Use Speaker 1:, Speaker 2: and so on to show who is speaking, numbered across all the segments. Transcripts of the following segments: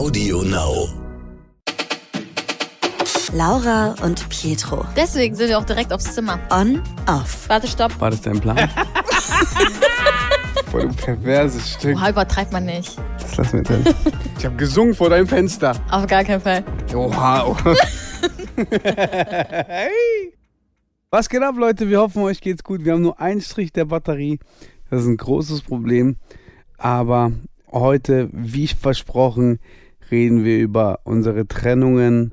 Speaker 1: Audio Now.
Speaker 2: Laura und Pietro.
Speaker 3: Deswegen sind wir auch direkt aufs Zimmer.
Speaker 2: On, off.
Speaker 3: Warte, stopp.
Speaker 4: War das dein Plan? Voll ein perverses Stück.
Speaker 3: Oha, übertreibt man nicht.
Speaker 4: Was lassen wir denn? Ich habe gesungen vor deinem Fenster.
Speaker 3: Auf gar keinen Fall.
Speaker 4: Oha. oha. hey. Was geht ab, Leute? Wir hoffen, euch geht's gut. Wir haben nur einen Strich der Batterie. Das ist ein großes Problem. Aber heute, wie versprochen, reden wir über unsere Trennungen.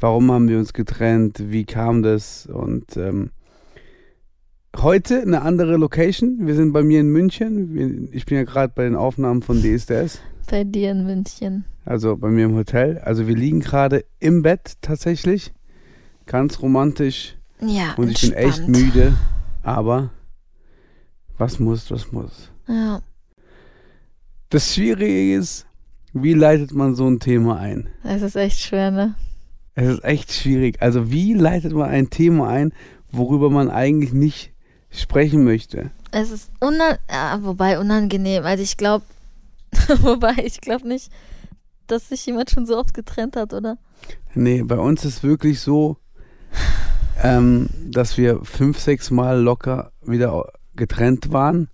Speaker 4: Warum haben wir uns getrennt? Wie kam das? Und ähm, heute eine andere Location. Wir sind bei mir in München. Ich bin ja gerade bei den Aufnahmen von DSDS.
Speaker 3: Bei dir in München.
Speaker 4: Also bei mir im Hotel. Also wir liegen gerade im Bett tatsächlich. Ganz romantisch.
Speaker 3: Ja,
Speaker 4: Und ich bin echt müde. Aber was muss, was muss.
Speaker 3: Ja.
Speaker 4: Das Schwierige ist, wie leitet man so ein Thema ein?
Speaker 3: Es ist echt schwer, ne?
Speaker 4: Es ist echt schwierig. Also wie leitet man ein Thema ein, worüber man eigentlich nicht sprechen möchte?
Speaker 3: Es ist unan ja, wobei unangenehm. Also ich glaube, wobei ich glaube nicht, dass sich jemand schon so oft getrennt hat, oder?
Speaker 4: Nee, bei uns ist wirklich so, ähm, dass wir fünf, sechs Mal locker wieder getrennt waren.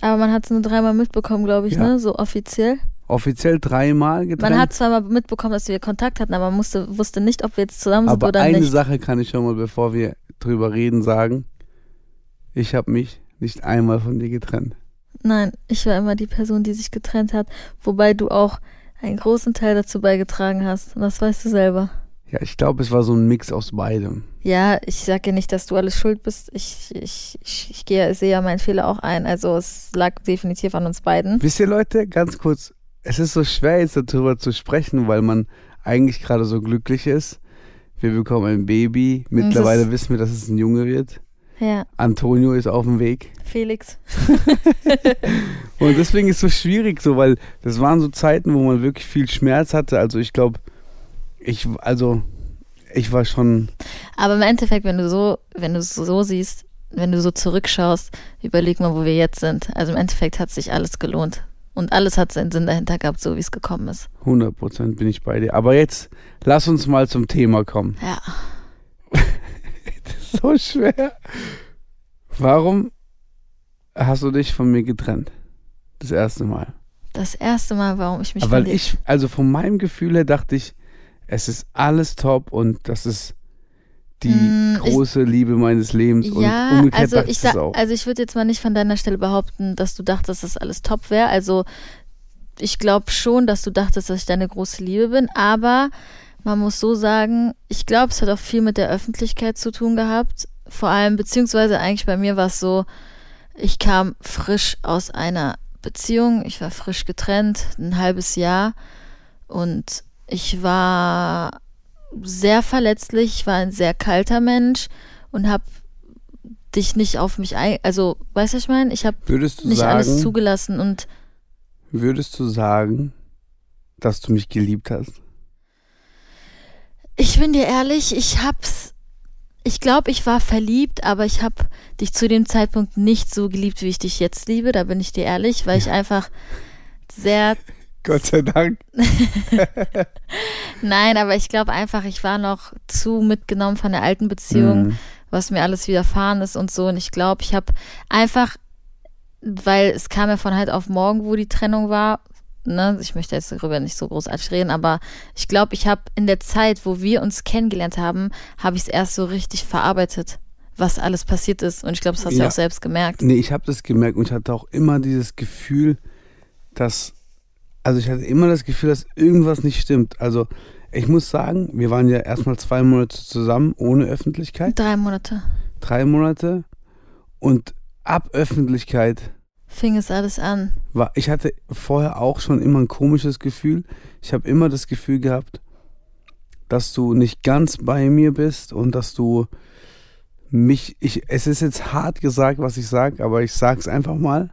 Speaker 3: Aber man hat es nur dreimal mitbekommen, glaube ich,
Speaker 4: Ja.
Speaker 3: ne? So offiziell.
Speaker 4: Offiziell dreimal getrennt.
Speaker 3: Man hat zwar mal mitbekommen, dass wir Kontakt hatten, aber man musste, wusste nicht, ob wir jetzt zusammen sind
Speaker 4: Aber
Speaker 3: oder
Speaker 4: eine
Speaker 3: nicht.
Speaker 4: Sache kann ich schon mal, bevor wir drüber reden, sagen. Ich habe mich nicht einmal von dir getrennt.
Speaker 3: Nein, ich war immer die Person, die sich getrennt hat, wobei du auch einen großen Teil dazu beigetragen hast. Und das weißt du selber.
Speaker 4: Ja, ich glaube, es war so ein Mix aus beidem.
Speaker 3: Ja, ich sage ja nicht, dass du alles schuld bist. Ich, ich, ich, ich gehe, sehe ja meinen Fehler auch ein. Also es lag definitiv an uns beiden.
Speaker 4: Wisst ihr, Leute, ganz kurz, es ist so schwer jetzt darüber zu sprechen, weil man eigentlich gerade so glücklich ist. Wir bekommen ein Baby. Mittlerweile
Speaker 3: ist-
Speaker 4: wissen wir, dass es ein Junge wird.
Speaker 3: Ja,
Speaker 4: Antonio ist auf dem Weg.
Speaker 3: Felix.
Speaker 4: Und deswegen ist es so schwierig, so, weil das waren so Zeiten, wo man wirklich viel Schmerz hatte. Also ich glaube, ich, also ich war schon,
Speaker 3: Aber im Endeffekt, wenn du so, wenn du es so siehst, wenn du so zurückschaust, überleg mal, wo wir jetzt sind. Also im Endeffekt hat sich alles gelohnt. Und alles hat seinen Sinn dahinter gehabt, so wie es gekommen ist.
Speaker 4: 100% bin ich bei dir. Aber jetzt lass uns mal zum Thema kommen.
Speaker 3: Ja.
Speaker 4: So schwer. Warum hast du dich von mir getrennt? Das erste Mal.
Speaker 3: Das erste Mal, warum ich mich
Speaker 4: Weil ich, also von meinem Gefühl her dachte ich, es ist alles top und das ist die
Speaker 3: Mm, ich-
Speaker 4: große Liebe meines Lebens.
Speaker 3: Ja,
Speaker 4: und umgekehrt
Speaker 3: also ich
Speaker 4: ich
Speaker 3: sag,
Speaker 4: auch.
Speaker 3: also ich würde jetzt mal nicht von deiner Stelle behaupten, dass du dachtest, dass das alles top wäre. Also ich glaube schon, dass du dachtest, dass ich deine große Liebe bin, aber man muss so sagen, ich glaube, es hat auch viel mit der Öffentlichkeit zu tun gehabt. Vor allem, beziehungsweise eigentlich bei mir war es so, ich kam frisch aus einer Beziehung, ich war frisch getrennt, ein halbes Jahr und ich war sehr verletzlich, ich war ein sehr kalter Mensch und habe dich nicht auf mich ein, also weißt du, was ich meine? Ich habe nicht alles
Speaker 4: sagen,
Speaker 3: zugelassen und
Speaker 4: würdest du sagen, dass du mich geliebt hast?
Speaker 3: ich bin dir ehrlich, ich hab's, ich glaube, ich war verliebt, aber ich habe dich zu dem Zeitpunkt nicht so geliebt, wie ich dich jetzt liebe, da bin ich dir ehrlich, weil ich einfach sehr
Speaker 4: Gott sei Dank.
Speaker 3: Nein, aber ich glaube einfach, ich war noch zu mitgenommen von der alten Beziehung,
Speaker 4: Mhm.
Speaker 3: was mir alles widerfahren ist und so. Und ich glaube, ich habe einfach, weil es kam ja von heute auf morgen, wo die Trennung war. Ne? Ich möchte jetzt darüber nicht so großartig reden, aber ich glaube, ich habe in der Zeit, wo wir uns kennengelernt haben, habe ich es erst so richtig verarbeitet, was alles passiert ist. Und ich glaube, das hast du ja
Speaker 4: Ja.
Speaker 3: auch selbst gemerkt.
Speaker 4: Nee, ich habe das gemerkt und ich hatte auch immer dieses Gefühl, dass, also ich hatte immer das Gefühl, dass irgendwas nicht stimmt. Also ich muss sagen, wir waren ja erstmal zwei Monate zusammen ohne Öffentlichkeit,
Speaker 3: Drei Monate
Speaker 4: drei Monate und ab Öffentlichkeit
Speaker 3: fing es alles an.
Speaker 4: war, ich hatte vorher auch schon immer ein komisches Gefühl. Ich habe immer das Gefühl gehabt, dass du nicht ganz bei mir bist und dass du mich, ich, es ist jetzt hart gesagt, was ich sage, aber ich sag's einfach mal.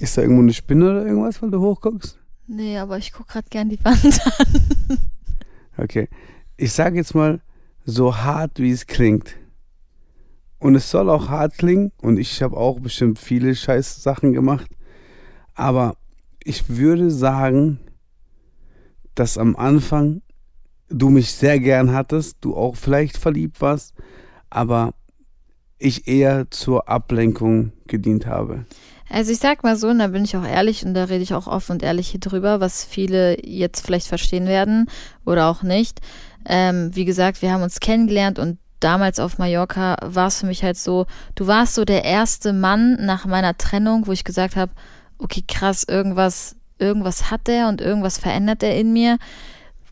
Speaker 4: Ist da irgendwo eine Spinne oder irgendwas, weil du hochguckst?
Speaker 3: Nee, aber ich gucke gerade gern die Wand an.
Speaker 4: Okay. Ich sage jetzt mal, so hart wie es klingt. Und es soll auch hart klingen und ich habe auch bestimmt viele scheiß Sachen gemacht. Aber ich würde sagen, dass am Anfang du mich sehr gern hattest, du auch vielleicht verliebt warst, aber ich eher zur Ablenkung gedient habe.
Speaker 3: Also ich sag mal so, und da bin ich auch ehrlich und da rede ich auch offen und ehrlich hier drüber, was viele jetzt vielleicht verstehen werden oder auch nicht. Ähm, wie gesagt, wir haben uns kennengelernt und damals auf Mallorca war es für mich halt so, du warst so der erste Mann nach meiner Trennung, wo ich gesagt habe, okay, krass, irgendwas, irgendwas hat der und irgendwas verändert er in mir,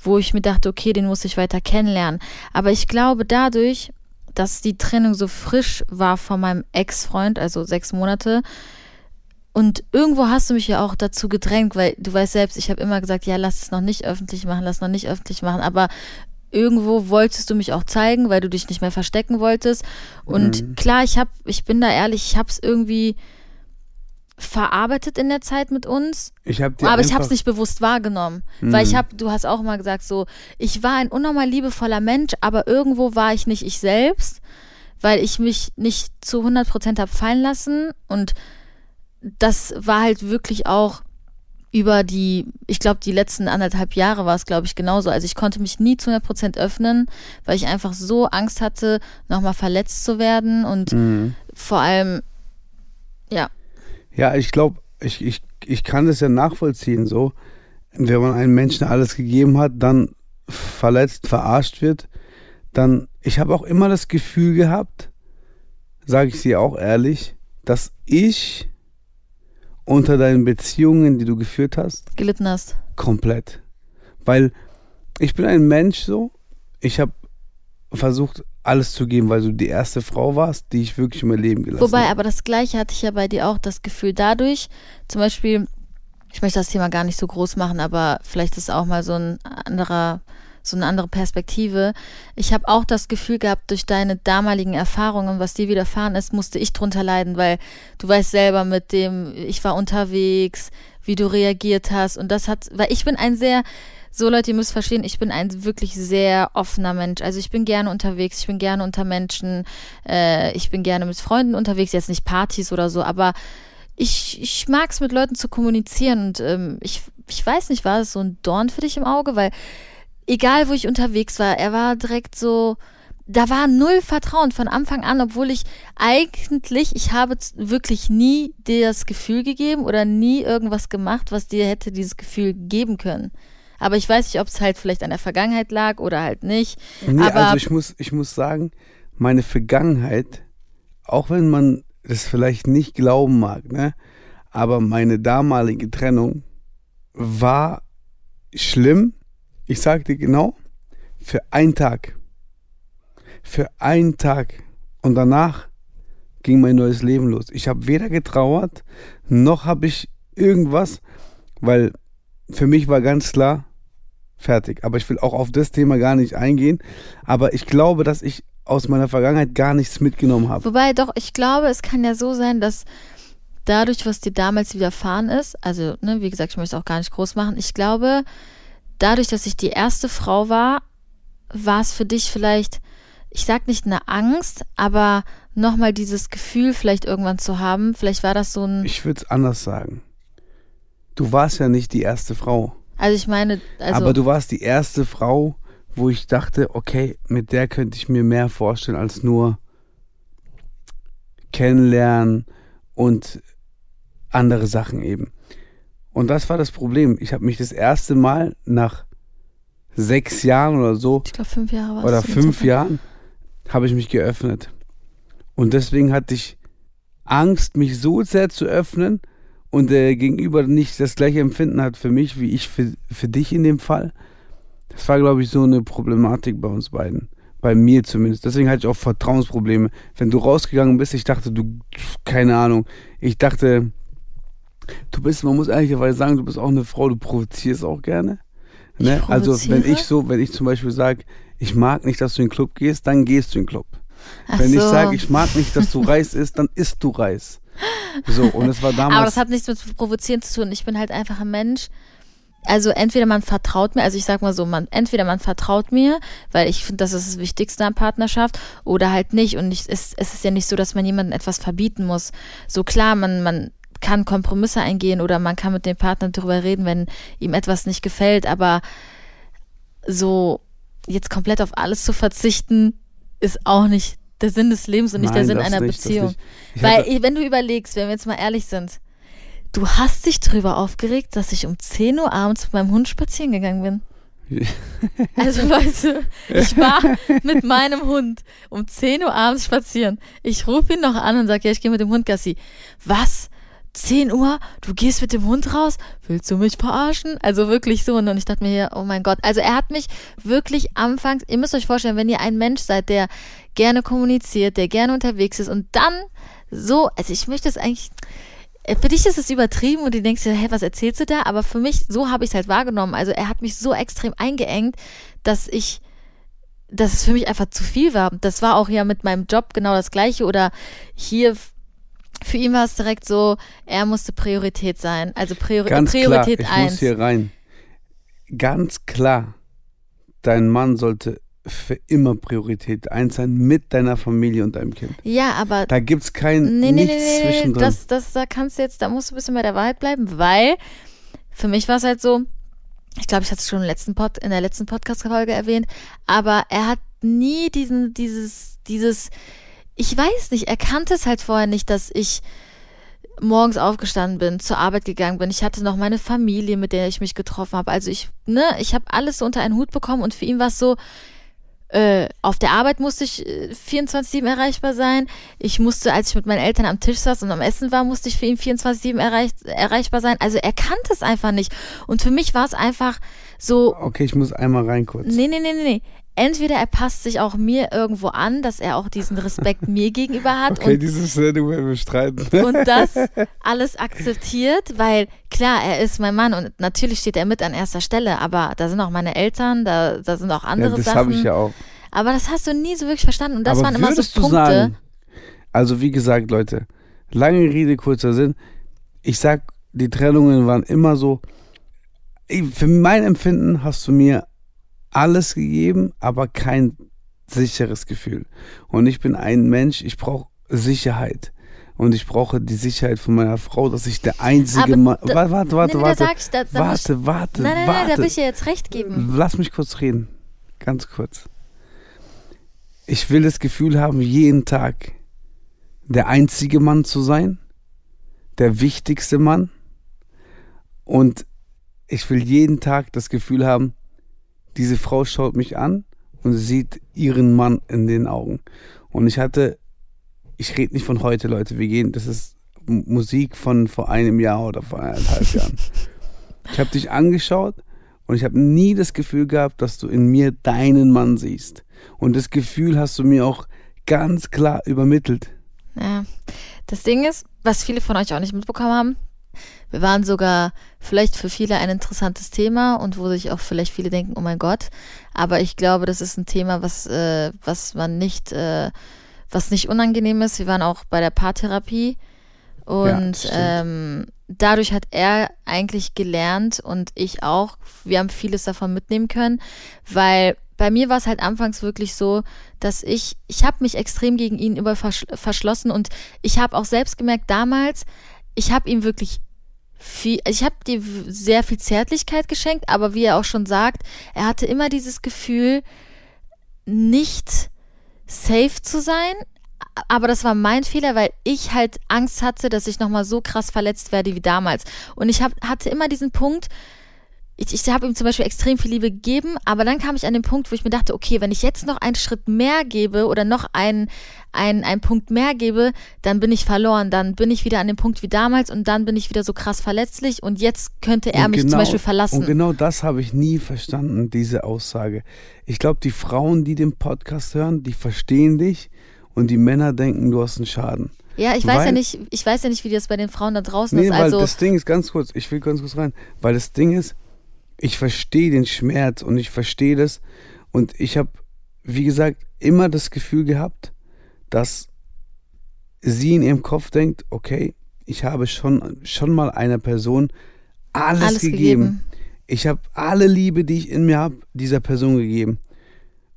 Speaker 3: wo ich mir dachte, okay, den muss ich weiter kennenlernen. Aber ich glaube, dadurch, dass die Trennung so frisch war von meinem Ex-Freund, also sechs Monate, und irgendwo hast du mich ja auch dazu gedrängt, weil du weißt selbst, ich habe immer gesagt, ja, lass es noch nicht öffentlich machen, lass es noch nicht öffentlich machen, aber irgendwo wolltest du mich auch zeigen, weil du dich nicht mehr verstecken wolltest. Und mhm. klar, ich habe, ich bin da ehrlich, ich habe es irgendwie verarbeitet in der Zeit mit uns.
Speaker 4: Ich hab
Speaker 3: aber ich habe es nicht bewusst wahrgenommen, mhm. weil ich habe, du hast auch mal gesagt so, ich war ein unnormal liebevoller Mensch, aber irgendwo war ich nicht ich selbst, weil ich mich nicht zu 100 Prozent habe fallen lassen und das war halt wirklich auch über die, ich glaube, die letzten anderthalb Jahre war es, glaube ich, genauso. Also ich konnte mich nie zu 100 Prozent öffnen, weil ich einfach so Angst hatte, nochmal verletzt zu werden und mhm. vor allem, ja.
Speaker 4: Ja, ich glaube, ich, ich, ich kann das ja nachvollziehen, so. Wenn man einem Menschen alles gegeben hat, dann verletzt, verarscht wird, dann, ich habe auch immer das Gefühl gehabt, sage ich dir auch ehrlich, dass ich unter deinen Beziehungen, die du geführt hast?
Speaker 3: Gelitten hast.
Speaker 4: Komplett. Weil ich bin ein Mensch so, ich habe versucht, alles zu geben, weil du die erste Frau warst, die ich wirklich in mein Leben gelassen
Speaker 3: Wobei,
Speaker 4: habe.
Speaker 3: aber das Gleiche hatte ich ja bei dir auch das Gefühl dadurch, zum Beispiel, ich möchte das Thema gar nicht so groß machen, aber vielleicht ist auch mal so ein anderer so eine andere Perspektive. Ich habe auch das Gefühl gehabt, durch deine damaligen Erfahrungen, was dir widerfahren ist, musste ich drunter leiden, weil du weißt selber mit dem, ich war unterwegs, wie du reagiert hast und das hat, weil ich bin ein sehr, so Leute, ihr müsst verstehen, ich bin ein wirklich sehr offener Mensch. Also ich bin gerne unterwegs, ich bin gerne unter Menschen, äh, ich bin gerne mit Freunden unterwegs, jetzt nicht Partys oder so, aber ich, ich mag es mit Leuten zu kommunizieren und ähm, ich, ich weiß nicht, war es so ein Dorn für dich im Auge, weil egal wo ich unterwegs war, er war direkt so, da war null Vertrauen von Anfang an, obwohl ich eigentlich, ich habe wirklich nie dir das Gefühl gegeben oder nie irgendwas gemacht, was dir hätte dieses Gefühl geben können. Aber ich weiß nicht, ob es halt vielleicht an der Vergangenheit lag oder halt nicht.
Speaker 4: Nee,
Speaker 3: Aber
Speaker 4: also ich muss, ich muss sagen, meine Vergangenheit, auch wenn man das vielleicht nicht glauben mag, ne, aber meine damalige Trennung war schlimm, ich sag dir genau, für einen Tag. Für einen Tag. Und danach ging mein neues Leben los. Ich habe weder getrauert, noch habe ich irgendwas, weil für mich war ganz klar, fertig. Aber ich will auch auf das Thema gar nicht eingehen. Aber ich glaube, dass ich aus meiner Vergangenheit gar nichts mitgenommen habe.
Speaker 3: Wobei doch, ich glaube, es kann ja so sein, dass dadurch, was dir damals widerfahren ist, also, ne, wie gesagt, ich möchte es auch gar nicht groß machen, ich glaube, dadurch, dass ich die erste Frau war, war es für dich vielleicht, ich sag nicht eine Angst, aber nochmal dieses Gefühl vielleicht irgendwann zu haben. Vielleicht war das so ein.
Speaker 4: Ich würde es anders sagen. Du warst ja nicht die erste Frau.
Speaker 3: Also ich meine, also
Speaker 4: aber du warst die erste Frau, wo ich dachte, okay, mit der könnte ich mir mehr vorstellen als nur kennenlernen und andere Sachen eben. Und das war das Problem. Ich habe mich das erste Mal nach sechs Jahren oder so,
Speaker 3: ich glaube fünf Jahre war
Speaker 4: oder fünf Jahren, habe ich mich geöffnet. Und deswegen hatte ich Angst, mich so sehr zu öffnen und der Gegenüber nicht das gleiche Empfinden hat für mich, wie ich für, für dich in dem Fall. Das war, glaube ich, so eine Problematik bei uns beiden. Bei mir zumindest. Deswegen hatte ich auch Vertrauensprobleme. Wenn du rausgegangen bist, ich dachte, du, keine Ahnung, ich dachte, Du bist, man muss ehrlicherweise sagen, du bist auch eine Frau, du provozierst auch gerne. Ne? Also wenn ich so, wenn ich zum Beispiel sage, ich mag nicht, dass du in den Club gehst, dann gehst du in den Club. Ach wenn so. ich sage, ich mag nicht, dass du Reis isst, dann isst du Reis. So, und es war damals.
Speaker 3: Aber das hat nichts mit Provozieren zu tun. Ich bin halt einfach ein Mensch. Also entweder man vertraut mir, also ich sag mal so, man, entweder man vertraut mir, weil ich finde, das ist das Wichtigste an Partnerschaft, oder halt nicht. Und ich, es, es ist ja nicht so, dass man jemandem etwas verbieten muss. So klar, man, man kann Kompromisse eingehen oder man kann mit dem Partner darüber reden, wenn ihm etwas nicht gefällt, aber so jetzt komplett auf alles zu verzichten, ist auch nicht der Sinn des Lebens und nicht
Speaker 4: Nein,
Speaker 3: der Sinn einer
Speaker 4: nicht,
Speaker 3: Beziehung.
Speaker 4: nicht.
Speaker 3: Weil, wenn du überlegst, wenn wir jetzt mal ehrlich sind, du hast dich darüber aufgeregt, dass ich um 10 Uhr abends mit meinem Hund spazieren gegangen bin. Also Leute, ich war mit meinem Hund um 10 Uhr abends spazieren. Ich rufe ihn noch an und sage, ja, ich gehe mit dem Hund Gassi. Was? 10 Uhr? Du gehst mit dem Hund raus? Willst du mich verarschen? Also wirklich so. Und ich dachte mir hier, oh mein Gott. Also er hat mich wirklich anfangs, ihr müsst euch vorstellen, wenn ihr ein Mensch seid, der gerne kommuniziert, der gerne unterwegs ist und dann so, also ich möchte es eigentlich, äh, für dich ist es übertrieben und du denkst dir, hä, was erzählst du da? Aber für mich, so habe ich es halt wahrgenommen. Also er hat mich so extrem eingeengt, dass ich, dass es für mich einfach zu viel war. Das war auch ja mit meinem Job genau das Gleiche oder hier, für ihn war es direkt so, er musste Priorität sein. Also Priori
Speaker 4: Ganz
Speaker 3: Priorität
Speaker 4: klar, ich muss
Speaker 3: 1.
Speaker 4: hier rein. Ganz klar, dein Mann sollte für immer Priorität 1 sein mit deiner Familie und deinem Kind.
Speaker 3: Ja, aber
Speaker 4: Da gibt es kein
Speaker 3: nee, nee,
Speaker 4: nichts
Speaker 3: nee, nee,
Speaker 4: zwischendrin.
Speaker 3: das, das, da kannst du jetzt, da musst du ein bisschen bei der Wahrheit bleiben, weil für mich war es halt so, ich glaube, ich hatte es schon im letzten Pod, in der letzten Podcast-Folge erwähnt, aber er hat nie diesen, dieses, dieses, ich weiß nicht, er kannte es halt vorher nicht, dass ich morgens aufgestanden bin, zur Arbeit gegangen bin. Ich hatte noch meine Familie, mit der ich mich getroffen habe. Also ich, ne, ich habe alles so unter einen Hut bekommen und für ihn war es so, äh, auf der Arbeit musste ich äh, 24-7 erreichbar sein. Ich musste, als ich mit meinen Eltern am Tisch saß und am Essen war, musste ich für ihn 24-7 erreich erreichbar sein. Also er kannte es einfach nicht. Und für mich war es einfach so,
Speaker 4: okay, ich muss einmal rein kurz.
Speaker 3: nee, nee, nee, nee, nee. Entweder er passt sich auch mir irgendwo an, dass er auch diesen Respekt mir gegenüber hat
Speaker 4: Okay,
Speaker 3: und
Speaker 4: diese Szene werden wir streiten.
Speaker 3: und das alles akzeptiert, weil klar, er ist mein Mann und natürlich steht er mit an erster Stelle, aber da sind auch meine Eltern, da, da sind auch
Speaker 4: ja,
Speaker 3: andere
Speaker 4: das
Speaker 3: Sachen.
Speaker 4: habe ich ja auch.
Speaker 3: Aber das hast du nie so wirklich verstanden und das
Speaker 4: Aber
Speaker 3: waren immer so
Speaker 4: du
Speaker 3: Punkte.
Speaker 4: Sagen, also wie gesagt, Leute, lange Rede, kurzer Sinn. Ich sag, die Trennungen waren immer so. Für mein Empfinden hast du mir alles gegeben, aber kein sicheres Gefühl. Und ich bin ein Mensch, ich brauche Sicherheit. Und ich brauche die Sicherheit von meiner Frau, dass ich der einzige Mann. Warte, warte, warte,
Speaker 3: nee,
Speaker 4: warte.
Speaker 3: Ich, da, da
Speaker 4: Warte, warte,
Speaker 3: ich, nein, nein,
Speaker 4: warte.
Speaker 3: nein, da will ich dir jetzt recht geben.
Speaker 4: Lass mich kurz reden. Ganz kurz. Ich will das Gefühl haben, jeden Tag der einzige Mann zu sein, der wichtigste Mann. Und ich will jeden Tag das Gefühl haben, diese Frau schaut mich an und sieht ihren Mann in den Augen. Und ich hatte, ich rede nicht von heute, Leute, wir gehen, das ist Musik von vor einem Jahr oder vor eineinhalb Jahren. Ich habe dich angeschaut und ich habe nie das Gefühl gehabt, dass du in mir deinen Mann siehst. Und das Gefühl hast du mir auch ganz klar übermittelt.
Speaker 3: Ja. Das Ding ist, was viele von euch auch nicht mitbekommen haben, wir waren sogar vielleicht für viele ein interessantes Thema und wo sich auch vielleicht viele denken, oh mein Gott. Aber ich glaube, das ist ein Thema, was, äh, was man nicht, äh, was nicht unangenehm ist. Wir waren auch bei der Paartherapie und
Speaker 4: stimmt.
Speaker 3: ähm, dadurch hat er eigentlich gelernt und ich auch. Wir haben vieles davon mitnehmen können, weil bei mir war es halt anfangs wirklich so, dass ich, ich habe mich extrem gegen ihn über versch verschlossen und ich habe auch selbst gemerkt damals, ich habe ihm wirklich viel, ich habe dir sehr viel Zärtlichkeit geschenkt, aber wie er auch schon sagt, er hatte immer dieses Gefühl, nicht safe zu sein. Aber das war mein Fehler, weil ich halt Angst hatte, dass ich nochmal so krass verletzt werde wie damals. Und ich hab, hatte immer diesen Punkt, ich, ich habe ihm zum Beispiel extrem viel Liebe gegeben, aber dann kam ich an den Punkt, wo ich mir dachte, okay, wenn ich jetzt noch einen Schritt mehr gebe oder noch einen, einen, einen Punkt mehr gebe, dann bin ich verloren. Dann bin ich wieder an dem Punkt wie damals und dann bin ich wieder so krass verletzlich und jetzt könnte er
Speaker 4: Und
Speaker 3: mich zum Beispiel verlassen.
Speaker 4: Und genau das habe ich nie verstanden, diese Aussage. Ich glaube, die Frauen, die den Podcast hören, die verstehen dich und die Männer denken, du hast einen Schaden.
Speaker 3: ja, ich weiß ja
Speaker 4: weil-
Speaker 3: nicht, ich weiß ja nicht, wie das bei den Frauen da draußen
Speaker 4: Nee,
Speaker 3: ist.
Speaker 4: weil
Speaker 3: Also
Speaker 4: das Ding ist ganz kurz, ich will ganz kurz rein, weil das Ding ist, ich verstehe den Schmerz und ich verstehe das und ich habe, wie gesagt, immer das Gefühl gehabt, dass sie in ihrem Kopf denkt, okay, ich habe schon, schon mal einer Person alles,
Speaker 3: alles
Speaker 4: gegeben.
Speaker 3: gegeben.
Speaker 4: Ich habe alle Liebe, die ich in mir habe, dieser Person gegeben.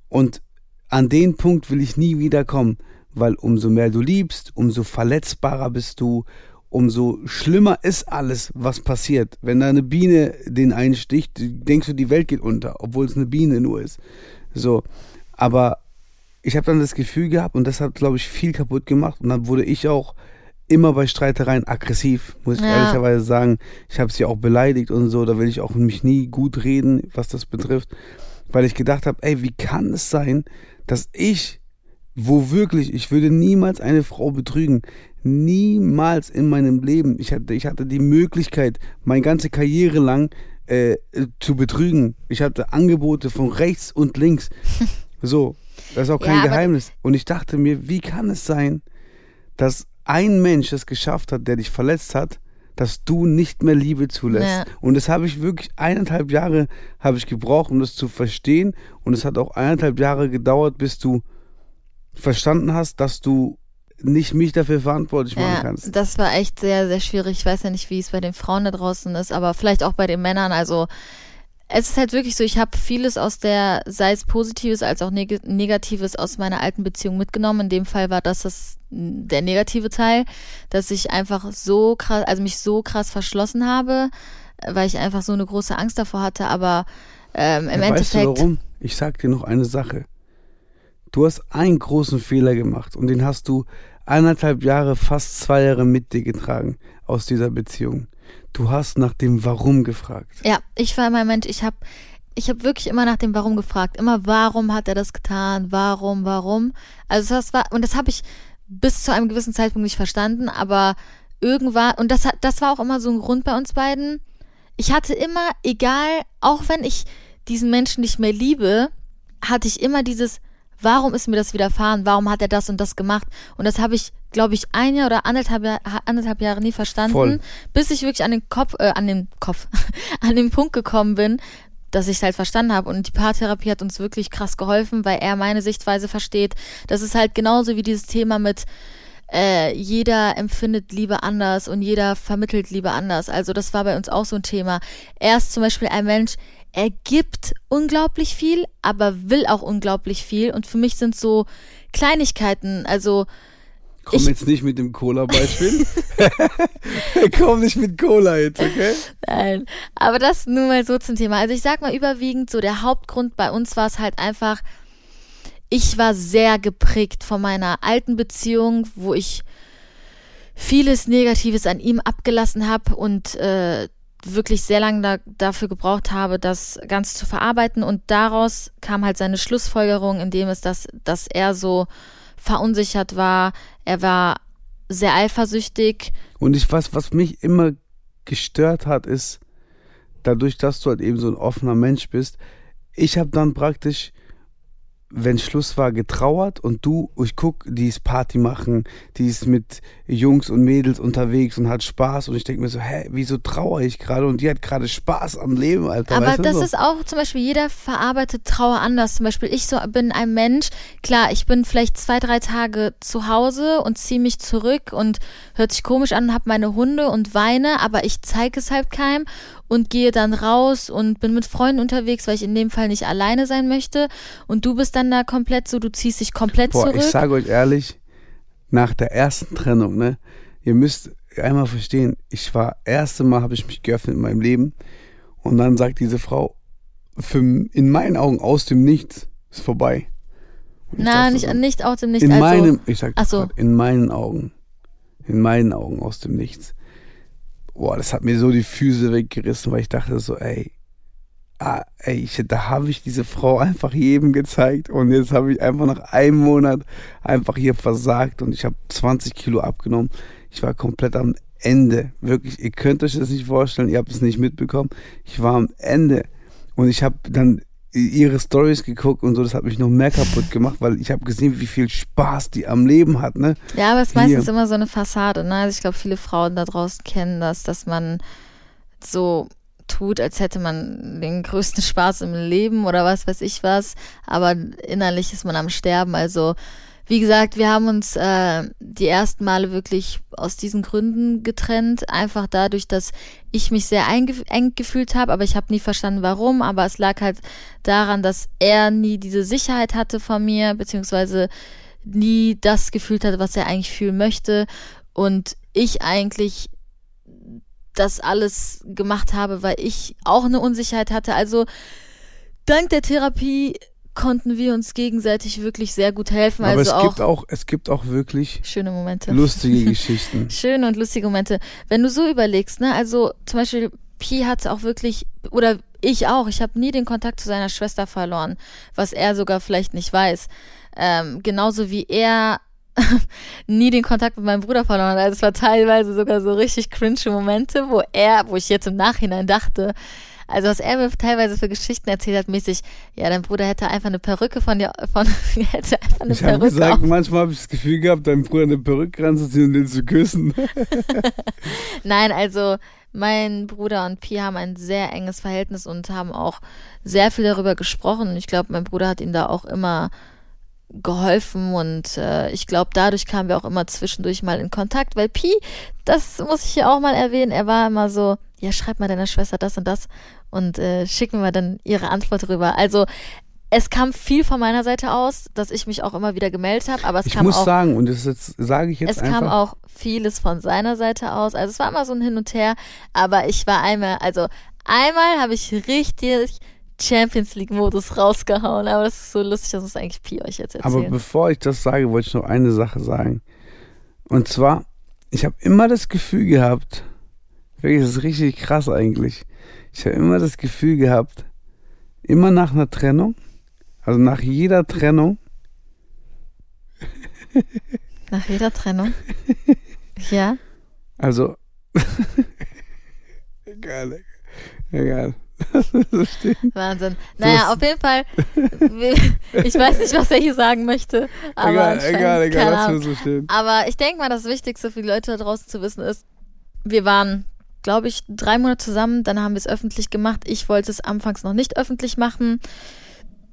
Speaker 4: Und an den Punkt will ich nie wieder kommen, weil umso mehr du liebst, umso verletzbarer bist du, umso schlimmer ist alles, was passiert. Wenn da eine Biene den einsticht, denkst du, die Welt geht unter, obwohl es eine Biene nur ist. So, aber ich habe dann das Gefühl gehabt und das hat, glaube ich, viel kaputt gemacht. Und dann wurde ich auch immer bei Streitereien aggressiv, muss ich
Speaker 3: Ja.
Speaker 4: ehrlicherweise sagen. Ich habe sie auch beleidigt und so. Da will ich auch mich nie gut reden, was das betrifft. Weil ich gedacht habe, ey, wie kann es sein, dass ich, wo wirklich, ich würde niemals eine Frau betrügen. Niemals in meinem Leben. Ich hatte, ich hatte die Möglichkeit, meine ganze Karriere lang äh, zu betrügen. Ich hatte Angebote von rechts und links. So, das ist auch kein
Speaker 3: Ja,
Speaker 4: Geheimnis. Und ich dachte mir, wie kann es sein, dass ein Mensch es geschafft hat, der dich verletzt hat, dass du nicht mehr Liebe zulässt.
Speaker 3: Ja.
Speaker 4: Und das habe ich wirklich eineinhalb Jahre habe ich gebraucht, um das zu verstehen. Und es hat auch eineinhalb Jahre gedauert, bis du verstanden hast, dass du nicht mich dafür verantwortlich machen
Speaker 3: Ja,
Speaker 4: kannst.
Speaker 3: das war echt sehr, sehr schwierig. Ich weiß ja nicht, wie es bei den Frauen da draußen ist, aber vielleicht auch bei den Männern. Also es ist halt wirklich so, ich habe vieles aus der, sei es Positives als auch Neg Negatives aus meiner alten Beziehung mitgenommen. In dem Fall war das, das der negative Teil, dass ich einfach so krass, also mich so krass verschlossen habe, weil ich einfach so eine große Angst davor hatte. Aber ähm, im
Speaker 4: Ja, weißt du
Speaker 3: Endeffekt.
Speaker 4: warum? Ich sag dir noch eine Sache. Du hast einen großen Fehler gemacht und den hast du eineinhalb Jahre, fast zwei Jahre mit dir getragen aus dieser Beziehung. Du hast nach dem Warum gefragt.
Speaker 3: Ja, ich war immer ein Mensch, ich habe ich hab wirklich immer nach dem Warum gefragt. Immer, warum hat er das getan? Warum, warum? Also das war, und das habe ich bis zu einem gewissen Zeitpunkt nicht verstanden, aber irgendwann, und das, hat- das war auch immer so ein Grund bei uns beiden. Ich hatte immer, egal, auch wenn ich diesen Menschen nicht mehr liebe, hatte ich immer dieses, warum ist mir das widerfahren? Warum hat er das und das gemacht? Und das habe ich, glaube ich, ein Jahr oder anderthalb, Jahr, anderthalb Jahre nie verstanden,
Speaker 4: Voll.
Speaker 3: bis ich wirklich an den Kopf, äh, an den Kopf, an den Punkt gekommen bin, dass ich es halt verstanden habe. Und die Paartherapie hat uns wirklich krass geholfen, weil er meine Sichtweise versteht. Das ist halt genauso wie dieses Thema mit, äh, jeder empfindet Liebe anders und jeder vermittelt Liebe anders. Also das war bei uns auch so ein Thema. Er ist zum Beispiel ein Mensch, er gibt unglaublich viel, aber will auch unglaublich viel. Und für mich sind so Kleinigkeiten, also
Speaker 4: Komm
Speaker 3: Ich-
Speaker 4: jetzt nicht mit dem Cola-Beispiel. Komm nicht mit Cola jetzt, okay?
Speaker 3: Nein, aber das nur mal so zum Thema. Also ich sag mal überwiegend so, der Hauptgrund bei uns war es halt einfach, ich war sehr geprägt von meiner alten Beziehung, wo ich vieles Negatives an ihm abgelassen habe und äh, wirklich sehr lange da, dafür gebraucht habe, das Ganze zu verarbeiten. Und daraus kam halt seine Schlussfolgerung, indem es das, dass er so verunsichert war. Er war sehr eifersüchtig.
Speaker 4: Und ich, was, was mich immer gestört hat, ist, dadurch, dass du halt eben so ein offener Mensch bist, ich habe dann praktisch, wenn Schluss war, getrauert und du, ich guck, die ist Party machen, die ist mit Jungs und Mädels unterwegs und hat Spaß und ich denke mir so, hä, wieso trauere ich gerade und die hat gerade Spaß am Leben, Alter.
Speaker 3: Aber
Speaker 4: weißt du
Speaker 3: das
Speaker 4: so?
Speaker 3: ist auch zum Beispiel, jeder verarbeitet Trauer anders. Zum Beispiel, ich so bin ein Mensch, klar, ich bin vielleicht zwei, drei Tage zu Hause und ziehe mich zurück und hört sich komisch an, habe meine Hunde und weine, aber ich zeige es halt keinem und gehe dann raus und bin mit Freunden unterwegs, weil ich in dem Fall nicht alleine sein möchte. Und du bist dann da komplett so, du ziehst dich komplett
Speaker 4: Boah,
Speaker 3: zurück.
Speaker 4: ich sage euch ehrlich, nach der ersten Trennung, ne, ihr müsst einmal verstehen, ich war, erste Mal habe ich mich geöffnet in meinem Leben und dann sagt diese Frau, für, in meinen Augen aus dem Nichts ist vorbei. Dachte
Speaker 3: nicht,
Speaker 4: so,
Speaker 3: nicht aus dem Nicht.
Speaker 4: in
Speaker 3: also,
Speaker 4: meinem, ich sag
Speaker 3: so.
Speaker 4: grad, in meinen Augen, in meinen Augen aus dem Nichts. Boah, das hat mir so die Füße weggerissen, weil ich dachte so, ey, ah, ey, ich, da habe ich diese Frau einfach jedem gezeigt und jetzt habe ich einfach nach einem Monat einfach hier versagt und ich habe 20 Kilo abgenommen. Ich war komplett am Ende, wirklich. Ihr könnt euch das nicht vorstellen, ihr habt es nicht mitbekommen. Ich war am Ende und ich habe dann ihre Stories geguckt und so, das hat mich noch mehr kaputt gemacht, weil ich habe gesehen, wie viel Spaß die am Leben hat, ne?
Speaker 3: Ja, aber es ist
Speaker 4: Hier.
Speaker 3: meistens immer so eine Fassade. Ne? Also ich glaube, viele Frauen da draußen kennen das, dass man so tut, als hätte man den größten Spaß im Leben oder was weiß ich was, aber innerlich ist man am Sterben. Also wie gesagt, wir haben uns äh, die ersten Male wirklich aus diesen Gründen getrennt, einfach dadurch, dass ich mich sehr eingeengt gefühlt habe, aber ich habe nie verstanden, warum. Aber es lag halt daran, dass er nie diese Sicherheit hatte von mir, beziehungsweise nie das gefühlt hat, was er eigentlich fühlen möchte. Und ich eigentlich das alles gemacht habe, weil ich auch eine Unsicherheit hatte. Also dank der Therapie konnten wir uns gegenseitig wirklich sehr gut helfen.
Speaker 4: Aber
Speaker 3: also
Speaker 4: es
Speaker 3: auch,
Speaker 4: gibt auch, es gibt auch wirklich
Speaker 3: schöne Momente.
Speaker 4: lustige Geschichten.
Speaker 3: Schöne und lustige Momente. Wenn du so überlegst, ne, also zum Beispiel Pi hat auch wirklich, oder ich auch, ich habe nie den Kontakt zu seiner Schwester verloren, was er sogar vielleicht nicht weiß. Ähm, genauso wie er nie den Kontakt mit meinem Bruder verloren hat. Also es war teilweise sogar so richtig cringe Momente, wo er, wo ich jetzt im Nachhinein dachte, also was er mir teilweise für Geschichten erzählt hat, mäßig, ja, dein Bruder hätte einfach eine Perücke von dir, von, hätte einfach eine
Speaker 4: Ich habe
Speaker 3: Perücke
Speaker 4: gesagt,
Speaker 3: auf.
Speaker 4: manchmal habe ich das Gefühl gehabt, deinem Bruder eine Perücke ranzuziehen und den zu küssen.
Speaker 3: Nein, also mein Bruder und Pi haben ein sehr enges Verhältnis und haben auch sehr viel darüber gesprochen. Ich glaube, mein Bruder hat ihnen da auch immer geholfen und äh, ich glaube, dadurch kamen wir auch immer zwischendurch mal in Kontakt, weil Pi, das muss ich hier auch mal erwähnen, er war immer so, ja, schreib mal deiner Schwester das und das und äh, schick mir mal dann ihre Antwort rüber. Also es kam viel von meiner Seite aus, dass ich mich auch immer wieder gemeldet habe, aber es
Speaker 4: Ich
Speaker 3: kam
Speaker 4: muss
Speaker 3: auch
Speaker 4: sagen, und das jetzt sage ich jetzt
Speaker 3: es
Speaker 4: einfach.
Speaker 3: kam auch vieles von seiner Seite aus. Also es war immer so ein Hin und Her, aber ich war einmal, also einmal habe ich richtig Champions League Modus rausgehauen, aber das ist so lustig, das muss eigentlich Pi euch jetzt
Speaker 4: Aber
Speaker 3: erzählen.
Speaker 4: bevor ich das sage, wollte ich noch eine Sache sagen. Und zwar, ich habe immer das Gefühl gehabt, wirklich, das ist richtig krass eigentlich. Ich habe immer das Gefühl gehabt, immer nach einer Trennung, also nach jeder Trennung,
Speaker 3: Nach jeder Trennung. ja.
Speaker 4: also egal, egal.
Speaker 3: Wahnsinn. Naja, auf jeden Fall. Ich weiß nicht, was er hier sagen möchte. Aber
Speaker 4: egal, egal, egal, lass mir so stehen.
Speaker 3: Aber ich denke mal, das Wichtigste für die Leute da draußen zu wissen ist, wir waren, glaube ich, drei Monate zusammen, dann haben wir es öffentlich gemacht. Ich wollte es anfangs noch nicht öffentlich machen.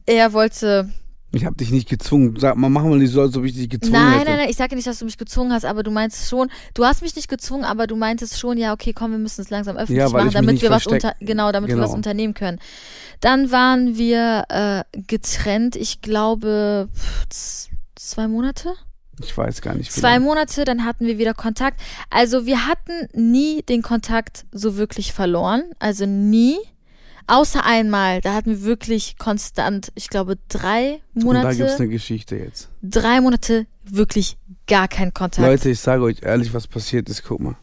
Speaker 3: Er wollte.
Speaker 4: Ich habe dich nicht gezwungen. Sag mal, mach mal nicht so, als ob ich dich gezwungen
Speaker 3: Nein,
Speaker 4: hätte.
Speaker 3: nein, nein, ich sage nicht, dass du mich gezwungen hast, aber du meinst schon, du hast mich nicht gezwungen, aber du meintest schon, ja, okay, komm, wir müssen es langsam öffentlich
Speaker 4: Ja,
Speaker 3: machen,
Speaker 4: mich
Speaker 3: damit wir was unter, genau, damit wir
Speaker 4: Genau.
Speaker 3: was unternehmen können. Dann waren wir äh, getrennt, ich glaube, zwei Monate?
Speaker 4: Ich weiß gar nicht.
Speaker 3: Zwei. Monate, dann hatten wir wieder Kontakt. Also wir hatten nie den Kontakt so wirklich verloren. Also nie. Außer einmal, da hatten wir wirklich konstant, ich glaube, drei
Speaker 4: Und da gibt's
Speaker 3: Monate,
Speaker 4: eine Geschichte jetzt.
Speaker 3: drei Monate wirklich gar kein Kontakt.
Speaker 4: Leute, ich sage euch ehrlich, was passiert ist. Guck mal.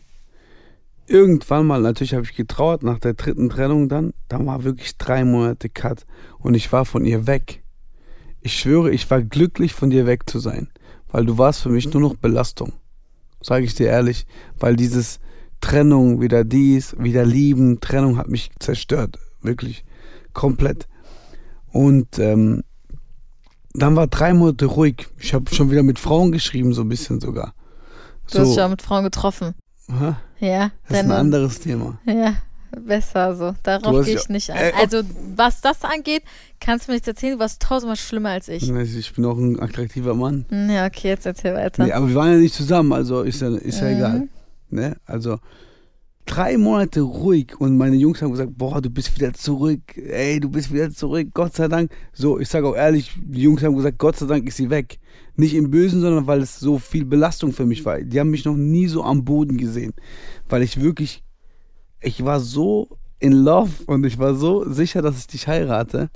Speaker 4: Irgendwann mal, natürlich habe ich getrauert nach der dritten Trennung dann. Da war wirklich drei Monate Cut. Und ich war von ihr weg. Ich schwöre, ich war glücklich, von dir weg zu sein. Weil du warst für mich nur noch Belastung. Sage ich dir ehrlich. Weil dieses Trennung, wieder dies, wieder lieben, Trennung hat mich zerstört. Wirklich. Komplett. Und ähm, dann war drei Monate ruhig. Ich habe schon wieder mit Frauen geschrieben, so ein bisschen sogar.
Speaker 3: Du hast dich auch mit Frauen getroffen.
Speaker 4: Aha,
Speaker 3: Ja,
Speaker 4: das ist ein anderes Thema.
Speaker 3: ja, besser so. Darauf gehe
Speaker 4: ja-
Speaker 3: ich nicht ein.
Speaker 4: Äh, ob-
Speaker 3: Also, was das angeht, kannst du mir nichts erzählen. Du warst tausendmal schlimmer als ich.
Speaker 4: Ich bin auch ein attraktiver Mann.
Speaker 3: Hm, Ja, okay, jetzt erzähl weiter.
Speaker 4: Nee, aber wir waren ja nicht zusammen, also ist ja, ist ja
Speaker 3: Mhm.
Speaker 4: egal. Ne? Also drei Monate ruhig und meine Jungs haben gesagt, boah, du bist wieder zurück, ey, du bist wieder zurück, Gott sei Dank. So, ich sage auch ehrlich, die Jungs haben gesagt, Gott sei Dank ist sie weg. Nicht im Bösen, sondern weil es so viel Belastung für mich war. Die haben mich noch nie so am Boden gesehen, weil ich wirklich, ich war so in love und ich war so sicher, dass ich dich heirate.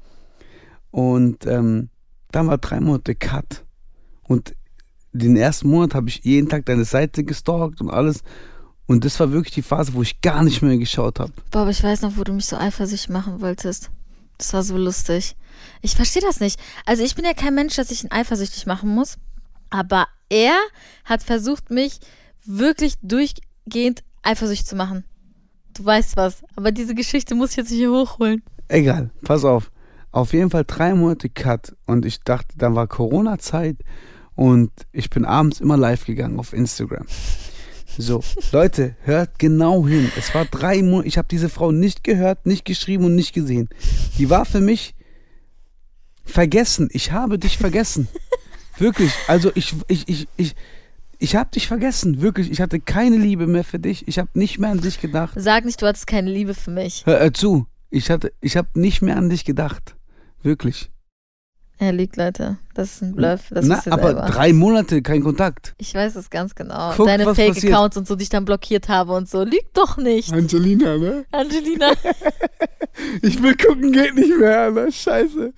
Speaker 4: Und ähm, dann war drei Monate Cut. Und den ersten Monat habe ich jeden Tag deine Seite gestalkt und alles. Und das war wirklich die Phase, wo ich gar nicht mehr geschaut habe.
Speaker 3: Aber ich weiß noch, wo du mich so eifersüchtig machen wolltest. Das war so lustig. Ich verstehe das nicht. Also ich bin ja kein Mensch, dass ich ihn eifersüchtig machen muss. Aber er hat versucht, mich wirklich durchgehend eifersüchtig zu machen. Du weißt was. Aber diese Geschichte muss ich jetzt hier hochholen.
Speaker 4: Egal, pass auf. Auf jeden Fall drei Monate Cut. Und ich dachte, dann war Corona-Zeit und ich bin abends immer live gegangen auf Instagram. So, Leute, hört genau hin. Es war drei Monate. Ich habe diese Frau nicht gehört, nicht geschrieben und nicht gesehen. Die war für mich vergessen. Ich habe dich vergessen. Wirklich. Also ich, ich, ich, ich, ich habe dich vergessen. Wirklich. Ich hatte keine Liebe mehr für dich. Ich habe nicht mehr an dich gedacht.
Speaker 3: Sag nicht, du hattest keine Liebe für mich.
Speaker 4: Hör äh, zu. Ich hatte, ich habe nicht mehr an dich gedacht. Wirklich.
Speaker 3: Er liegt, Leute. Das ist ein Bluff. Das
Speaker 4: Na, aber
Speaker 3: selber.
Speaker 4: drei Monate kein Kontakt.
Speaker 3: Ich weiß es ganz genau.
Speaker 4: Guck,
Speaker 3: Deine. Fake-Accounts und so, die ich dann blockiert habe und so. Lügt doch nicht.
Speaker 4: Angelina, ne?
Speaker 3: Angelina.
Speaker 4: Ich will gucken, geht nicht mehr, ne? Scheiße.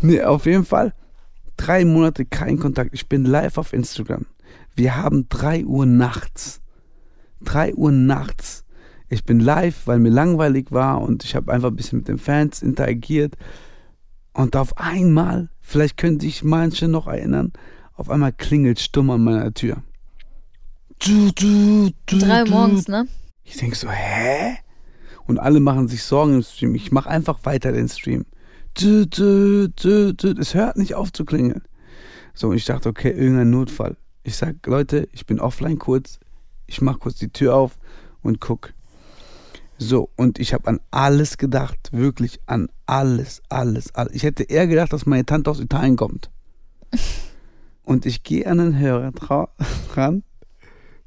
Speaker 4: Nee, auf jeden Fall. Drei Monate kein Kontakt. Ich bin live auf Instagram. Wir haben drei Uhr nachts. Drei Uhr nachts. Ich bin live, weil mir langweilig war und ich habe einfach ein bisschen mit den Fans interagiert. Und auf einmal, vielleicht können sich manche noch erinnern, auf einmal klingelt stumm an meiner Tür. Du, du, du,
Speaker 3: Drei Uhr
Speaker 4: du.
Speaker 3: morgens, ne?
Speaker 4: Ich denk so, hä? Und alle machen sich Sorgen im Stream. Ich mache einfach weiter den Stream. Dü, dü, dü, dü. Es hört nicht auf zu klingeln. So, und ich dachte, okay, irgendein Notfall. Ich sag, Leute, ich bin offline kurz. Ich mach kurz die Tür auf und guck. So, und ich habe an alles gedacht. Wirklich an alles, alles, alles. Ich hätte eher gedacht, dass meine Tante aus Italien kommt. Und ich gehe an den Hörer dran.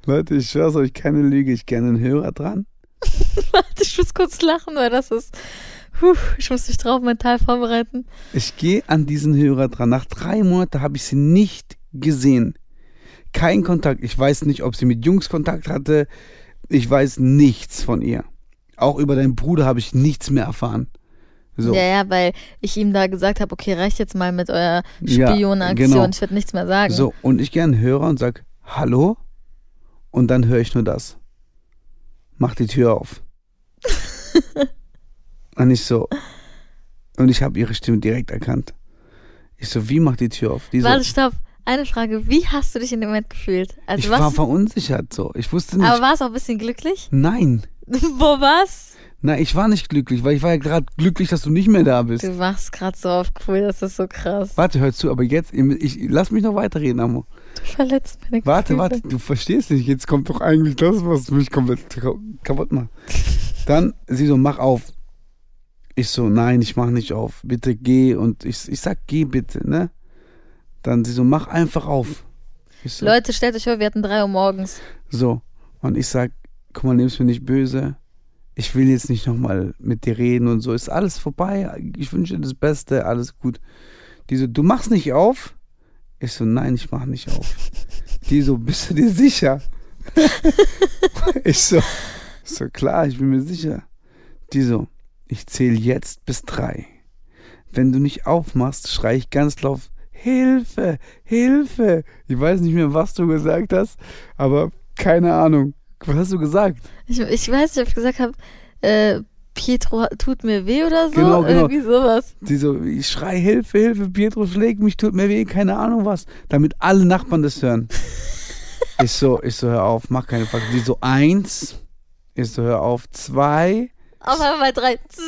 Speaker 4: Leute, ich schwör's euch, keine Lüge, ich gehe an den Hörer dran.
Speaker 3: Warte, ich muss kurz lachen, weil das ist. Puh, ich muss mich drauf mental vorbereiten.
Speaker 4: Ich gehe an diesen Hörer dran. Nach drei Monaten habe ich sie nicht gesehen. Kein Kontakt. Ich weiß nicht, ob sie mit Jungs Kontakt hatte. Ich weiß nichts von ihr. Auch über deinen Bruder habe ich nichts mehr erfahren. So.
Speaker 3: Ja, ja, weil ich ihm da gesagt habe, okay, reicht jetzt mal mit eurer
Speaker 4: Ja,
Speaker 3: Spionenaktion.
Speaker 4: genau.
Speaker 3: Ich werde nichts mehr sagen.
Speaker 4: So, und ich den Hörer und sag Hallo? Und dann höre ich nur das. Mach die Tür auf. und ich so. Und ich habe ihre Stimme direkt erkannt. Ich so, wie mach die Tür auf? Die so,
Speaker 3: Warte, stopp. Eine Frage. Wie hast du dich in dem Moment gefühlt? Also
Speaker 4: ich
Speaker 3: was?
Speaker 4: war verunsichert so. Ich wusste nicht.
Speaker 3: aber warst du auch ein bisschen glücklich?
Speaker 4: Nein.
Speaker 3: Wo was?
Speaker 4: Nein, ich war nicht glücklich, weil ich war ja gerade glücklich, dass du nicht mehr da bist.
Speaker 3: Du machst gerade so auf cool, das ist so krass.
Speaker 4: Warte, hör zu, aber jetzt, ich, lass mich noch weiterreden, Amo.
Speaker 3: Du verletzt meine
Speaker 4: Warte,
Speaker 3: Gefühle.
Speaker 4: warte, du verstehst nicht. Jetzt kommt doch eigentlich das, was mich komplett ka- kaputt macht. Dann, sie so, mach auf. Ich so, nein, ich mach nicht auf. Bitte geh. Und ich, ich sag, geh bitte, ne? Dann sie so, mach einfach auf. So,
Speaker 3: Leute, stellt euch vor, wir hatten drei Uhr morgens.
Speaker 4: so. Und ich sag, guck mal, nimm's mir nicht böse. Ich will jetzt nicht nochmal mit dir reden und so. Ist alles vorbei. Ich wünsche dir das Beste, alles gut. Die so, du machst nicht auf? Ich so, nein, ich mach nicht auf. Die so, bist du dir sicher? ich so, so klar, ich bin mir sicher. Die so, ich zähle jetzt bis drei. Wenn du nicht aufmachst, schrei ich ganz laut, Hilfe, Hilfe. Ich weiß nicht mehr, was du gesagt hast, aber keine Ahnung. Was hast du gesagt?
Speaker 3: Ich, ich weiß nicht, ob ich gesagt habe, äh, Pietro tut mir weh oder so.
Speaker 4: Genau, genau.
Speaker 3: Irgendwie sowas.
Speaker 4: Die so, ich schrei Hilfe, Hilfe, Pietro schlägt mich, tut mir weh, keine Ahnung was. Damit alle Nachbarn das hören. ich so, ich so, hör auf, mach keine Frage. Die so, eins. Ich so, hör auf, zwei.
Speaker 3: Auf einmal bei drei. Zzz,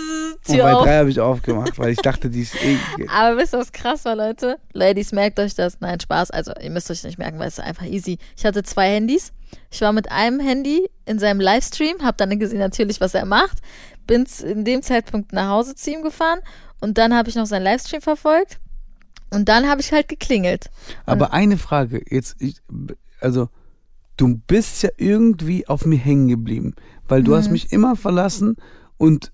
Speaker 4: Und
Speaker 3: Tür
Speaker 4: bei drei habe ich aufgemacht, weil ich dachte, die ist eh.
Speaker 3: Aber wisst ihr, was krass war, Leute? Ladies, merkt euch das. Nein, Spaß. Also, ihr müsst euch nicht merken, weil es ist einfach easy. Ich hatte zwei Handys. Ich war mit einem Handy in seinem Livestream, hab dann gesehen natürlich, was er macht. Bin in dem Zeitpunkt nach Hause zu ihm gefahren und dann habe ich noch seinen Livestream verfolgt. Und dann habe ich halt geklingelt.
Speaker 4: Aber eine Frage, jetzt, ich, also, du bist ja irgendwie auf mir hängen geblieben, weil du hast mich immer verlassen und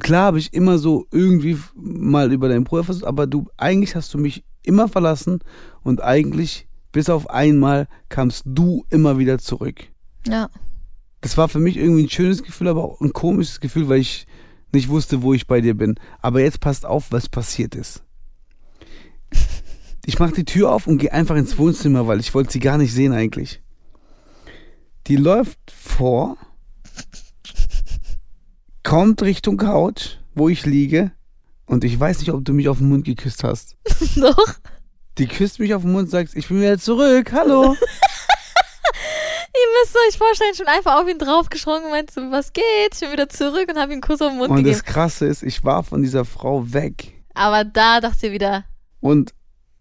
Speaker 4: klar habe ich immer so irgendwie mal über deinen Bruder versucht, aber du, eigentlich hast du mich immer verlassen und eigentlich, bis auf einmal, kamst du immer wieder zurück.
Speaker 3: Ja.
Speaker 4: Das war für mich irgendwie ein schönes Gefühl, aber auch ein komisches Gefühl, weil ich nicht wusste, wo ich bei dir bin. Aber jetzt passt auf, was passiert ist. Ich mache die Tür auf und gehe einfach ins Wohnzimmer, weil ich wollte sie gar nicht sehen eigentlich. Die läuft vor, kommt Richtung Couch, wo ich liege und ich weiß nicht, ob du mich auf den Mund geküsst hast.
Speaker 3: Doch.
Speaker 4: Die küsst mich auf den Mund und sagt, ich bin wieder zurück, hallo.
Speaker 3: Ihr müsst euch vorstellen, schon einfach auf ihn draufgesprungen und meinte so, was geht? Ich bin wieder zurück und habe ihm einen Kuss auf den Mund
Speaker 4: Und
Speaker 3: gegeben.
Speaker 4: das Krasse ist, ich war von dieser Frau weg.
Speaker 3: Aber da dachte ihr wieder,
Speaker 4: Und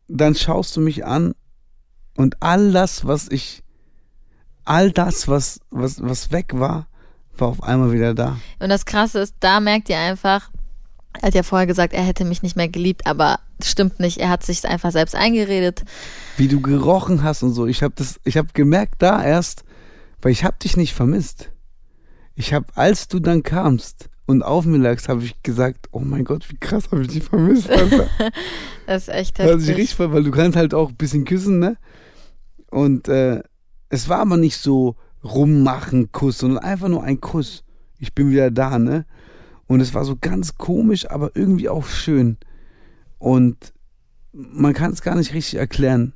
Speaker 4: dann schaust du mich an und all das, was ich, all das, was, was, was weg war, war auf einmal wieder da.
Speaker 3: Und das Krasse ist, da merkt ihr einfach, er hat ja vorher gesagt, er hätte mich nicht mehr geliebt, aber das stimmt nicht. Er hat sich einfach selbst eingeredet.
Speaker 4: Wie du gerochen hast und so. Ich habe das, ich habe gemerkt da erst, weil ich habe dich nicht vermisst. Ich habe, als du dann kamst, und auf mir lagst, habe ich gesagt, oh mein Gott, wie krass habe ich dich vermisst, Alter.
Speaker 3: Das ist echt
Speaker 4: Das hat sich
Speaker 3: heftig.
Speaker 4: richtig voll, weil du kannst halt auch ein bisschen küssen, ne? Und äh, es war aber nicht so rummachen Kuss, sondern einfach nur ein Kuss. Ich bin wieder da, ne? Und es war so ganz komisch, aber irgendwie auch schön. Und man kann es gar nicht richtig erklären.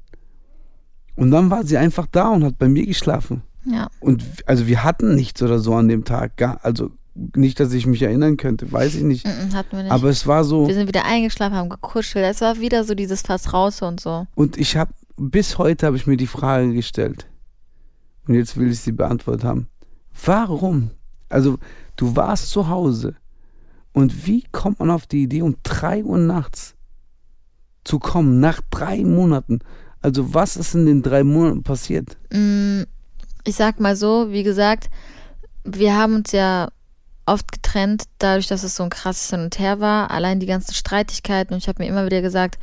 Speaker 4: Und dann war sie einfach da und hat bei mir geschlafen.
Speaker 3: Ja.
Speaker 4: Und also wir hatten nichts oder so an dem Tag. Gar, also nicht, dass ich mich erinnern könnte, weiß ich nicht.
Speaker 3: Mm, hatten wir nicht.
Speaker 4: Aber es war so.
Speaker 3: wir sind wieder eingeschlafen, haben gekuschelt. Es war wieder so dieses Fass raus und so.
Speaker 4: Und ich habe, bis heute habe ich mir die Frage gestellt. Und jetzt will ich sie beantwortet haben. Warum? Also, du warst zu Hause. Und wie kommt man auf die Idee, um drei Uhr nachts zu kommen, nach drei Monaten? Also, was ist in den drei Monaten passiert?
Speaker 3: Mm, Ich sag mal so, wie gesagt, wir haben uns ja oft getrennt, dadurch, dass es so ein krasses Hin und Her war. Allein die ganzen Streitigkeiten und ich habe mir immer wieder gesagt,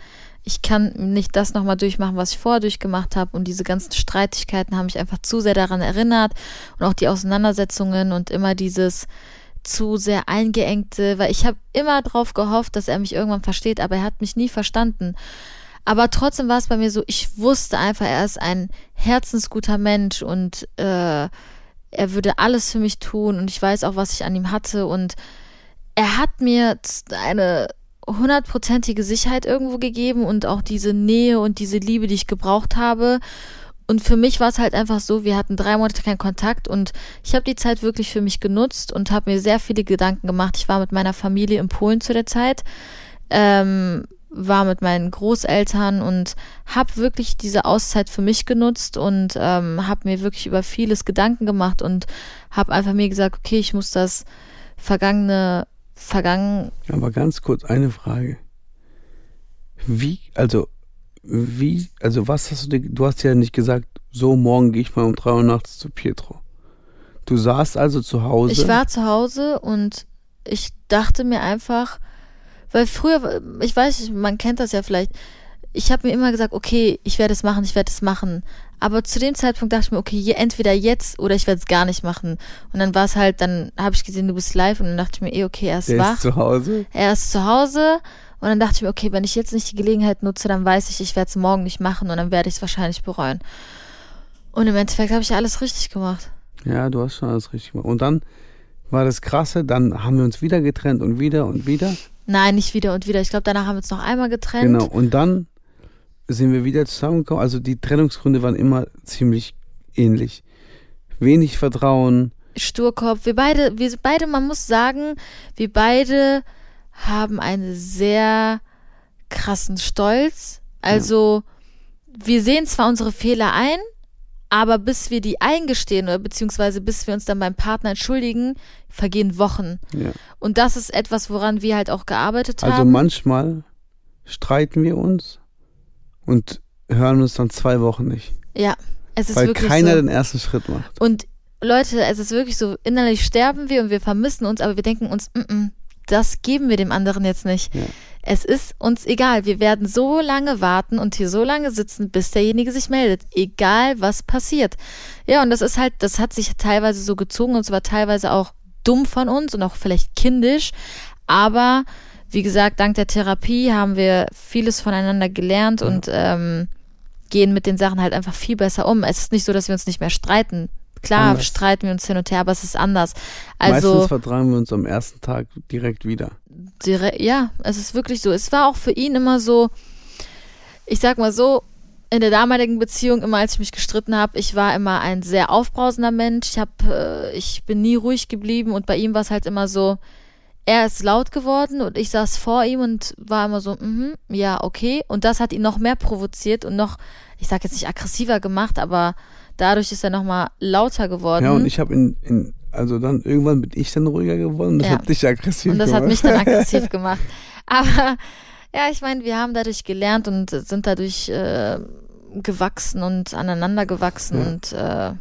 Speaker 3: ich kann nicht das nochmal durchmachen, was ich vorher durchgemacht habe. Und diese ganzen Streitigkeiten haben mich einfach zu sehr daran erinnert. Und auch die Auseinandersetzungen und immer dieses zu sehr eingeengte, weil ich habe immer drauf gehofft, dass er mich irgendwann versteht, aber er hat mich nie verstanden. Aber trotzdem war es bei mir so, ich wusste einfach, er ist ein herzensguter Mensch und äh, er würde alles für mich tun und ich weiß auch, was ich an ihm hatte und er hat mir eine hundertprozentige Sicherheit irgendwo gegeben und auch diese Nähe und diese Liebe, die ich gebraucht habe. Und für mich war es halt einfach so, wir hatten drei Monate keinen Kontakt und ich habe die Zeit wirklich für mich genutzt und habe mir sehr viele Gedanken gemacht. Ich war mit meiner Familie in Polen zu der Zeit, ähm, war mit meinen Großeltern und habe wirklich diese Auszeit für mich genutzt und ähm, habe mir wirklich über vieles Gedanken gemacht und habe einfach mir gesagt, okay, ich muss das vergangene, vergangen,
Speaker 4: Aber ganz kurz eine Frage. Wie, also, wie, also was hast du dir, du hast ja nicht gesagt, so morgen gehe ich mal um drei Uhr nachts zu Pietro. Du saßt also zu Hause.
Speaker 3: Ich war zu Hause und ich dachte mir einfach, weil früher, ich weiß, man kennt das ja vielleicht, ich habe mir immer gesagt, okay, ich werde es machen, ich werde es machen. Aber zu dem Zeitpunkt dachte ich mir, okay, entweder jetzt oder ich werde es gar nicht machen. Und dann war es halt, dann habe ich gesehen, du bist live und dann dachte ich mir, eh, okay, er ist
Speaker 4: Der
Speaker 3: wach.
Speaker 4: ist zu Hause.
Speaker 3: Er ist zu Hause und dann dachte ich mir, okay, wenn ich jetzt nicht die Gelegenheit nutze, dann weiß ich, ich werde es morgen nicht machen und dann werde ich es wahrscheinlich bereuen. Und im Endeffekt habe ich alles richtig gemacht.
Speaker 4: Ja, du hast schon alles richtig gemacht. Und dann war das Krasse, dann haben wir uns wieder getrennt und wieder und wieder.
Speaker 3: Nein, nicht wieder und wieder. Ich glaube, danach haben wir uns noch einmal getrennt.
Speaker 4: Genau. Und dann sind wir wieder zusammengekommen. Also die Trennungsgründe waren immer ziemlich ähnlich. Wenig Vertrauen.
Speaker 3: Sturkopf. Wir beide, wir beide, man muss sagen, wir beide haben einen sehr krassen Stolz. Also, wir sehen zwar unsere Fehler ein, aber bis wir die eingestehen oder beziehungsweise bis wir uns dann beim Partner entschuldigen, vergehen Wochen.
Speaker 4: Ja.
Speaker 3: Und das ist etwas, woran wir halt auch gearbeitet
Speaker 4: Also
Speaker 3: haben.
Speaker 4: manchmal streiten wir uns und hören uns dann zwei Wochen nicht.
Speaker 3: ja, es ist
Speaker 4: weil
Speaker 3: wirklich
Speaker 4: keiner
Speaker 3: so.
Speaker 4: den ersten Schritt macht.
Speaker 3: Und Leute, es ist wirklich so, innerlich sterben wir und wir vermissen uns, aber wir denken uns, mm -mm, das geben wir dem anderen jetzt nicht.
Speaker 4: Ja.
Speaker 3: Es ist uns egal. Wir werden so lange warten und hier so lange sitzen, bis derjenige sich meldet. Egal, was passiert. Ja, und das ist halt, das hat sich teilweise so gezogen und es war teilweise auch dumm von uns und auch vielleicht kindisch. Aber wie gesagt, dank der Therapie haben wir vieles voneinander gelernt
Speaker 4: Ja.
Speaker 3: und ähm, gehen mit den Sachen halt einfach viel besser um. Es ist nicht so, dass wir uns nicht mehr streiten. Klar
Speaker 4: Anders.
Speaker 3: streiten wir uns hin und her, aber es ist anders. Also
Speaker 4: Meistens vertragen wir uns am ersten Tag direkt wieder.
Speaker 3: direkt, ja, es ist wirklich so. Es war auch für ihn immer so, ich sag mal so, in der damaligen Beziehung, immer als ich mich gestritten habe, ich war immer ein sehr aufbrausender Mensch. Ich, hab, äh, ich bin nie ruhig geblieben und bei ihm war es halt immer so, er ist laut geworden und ich saß vor ihm und war immer so, mhm, ja, okay. Und das hat ihn noch mehr provoziert und noch, ich sag jetzt nicht aggressiver gemacht, aber dadurch ist er noch mal lauter geworden.
Speaker 4: Ja, und ich habe in, in, also dann irgendwann bin ich dann ruhiger geworden und das
Speaker 3: Ja.
Speaker 4: hat dich aggressiv
Speaker 3: Und das
Speaker 4: gemacht.
Speaker 3: hat mich dann aggressiv gemacht. Aber ja, ich meine, wir haben dadurch gelernt und sind dadurch äh, gewachsen und aneinander gewachsen
Speaker 4: Ja.
Speaker 3: und äh,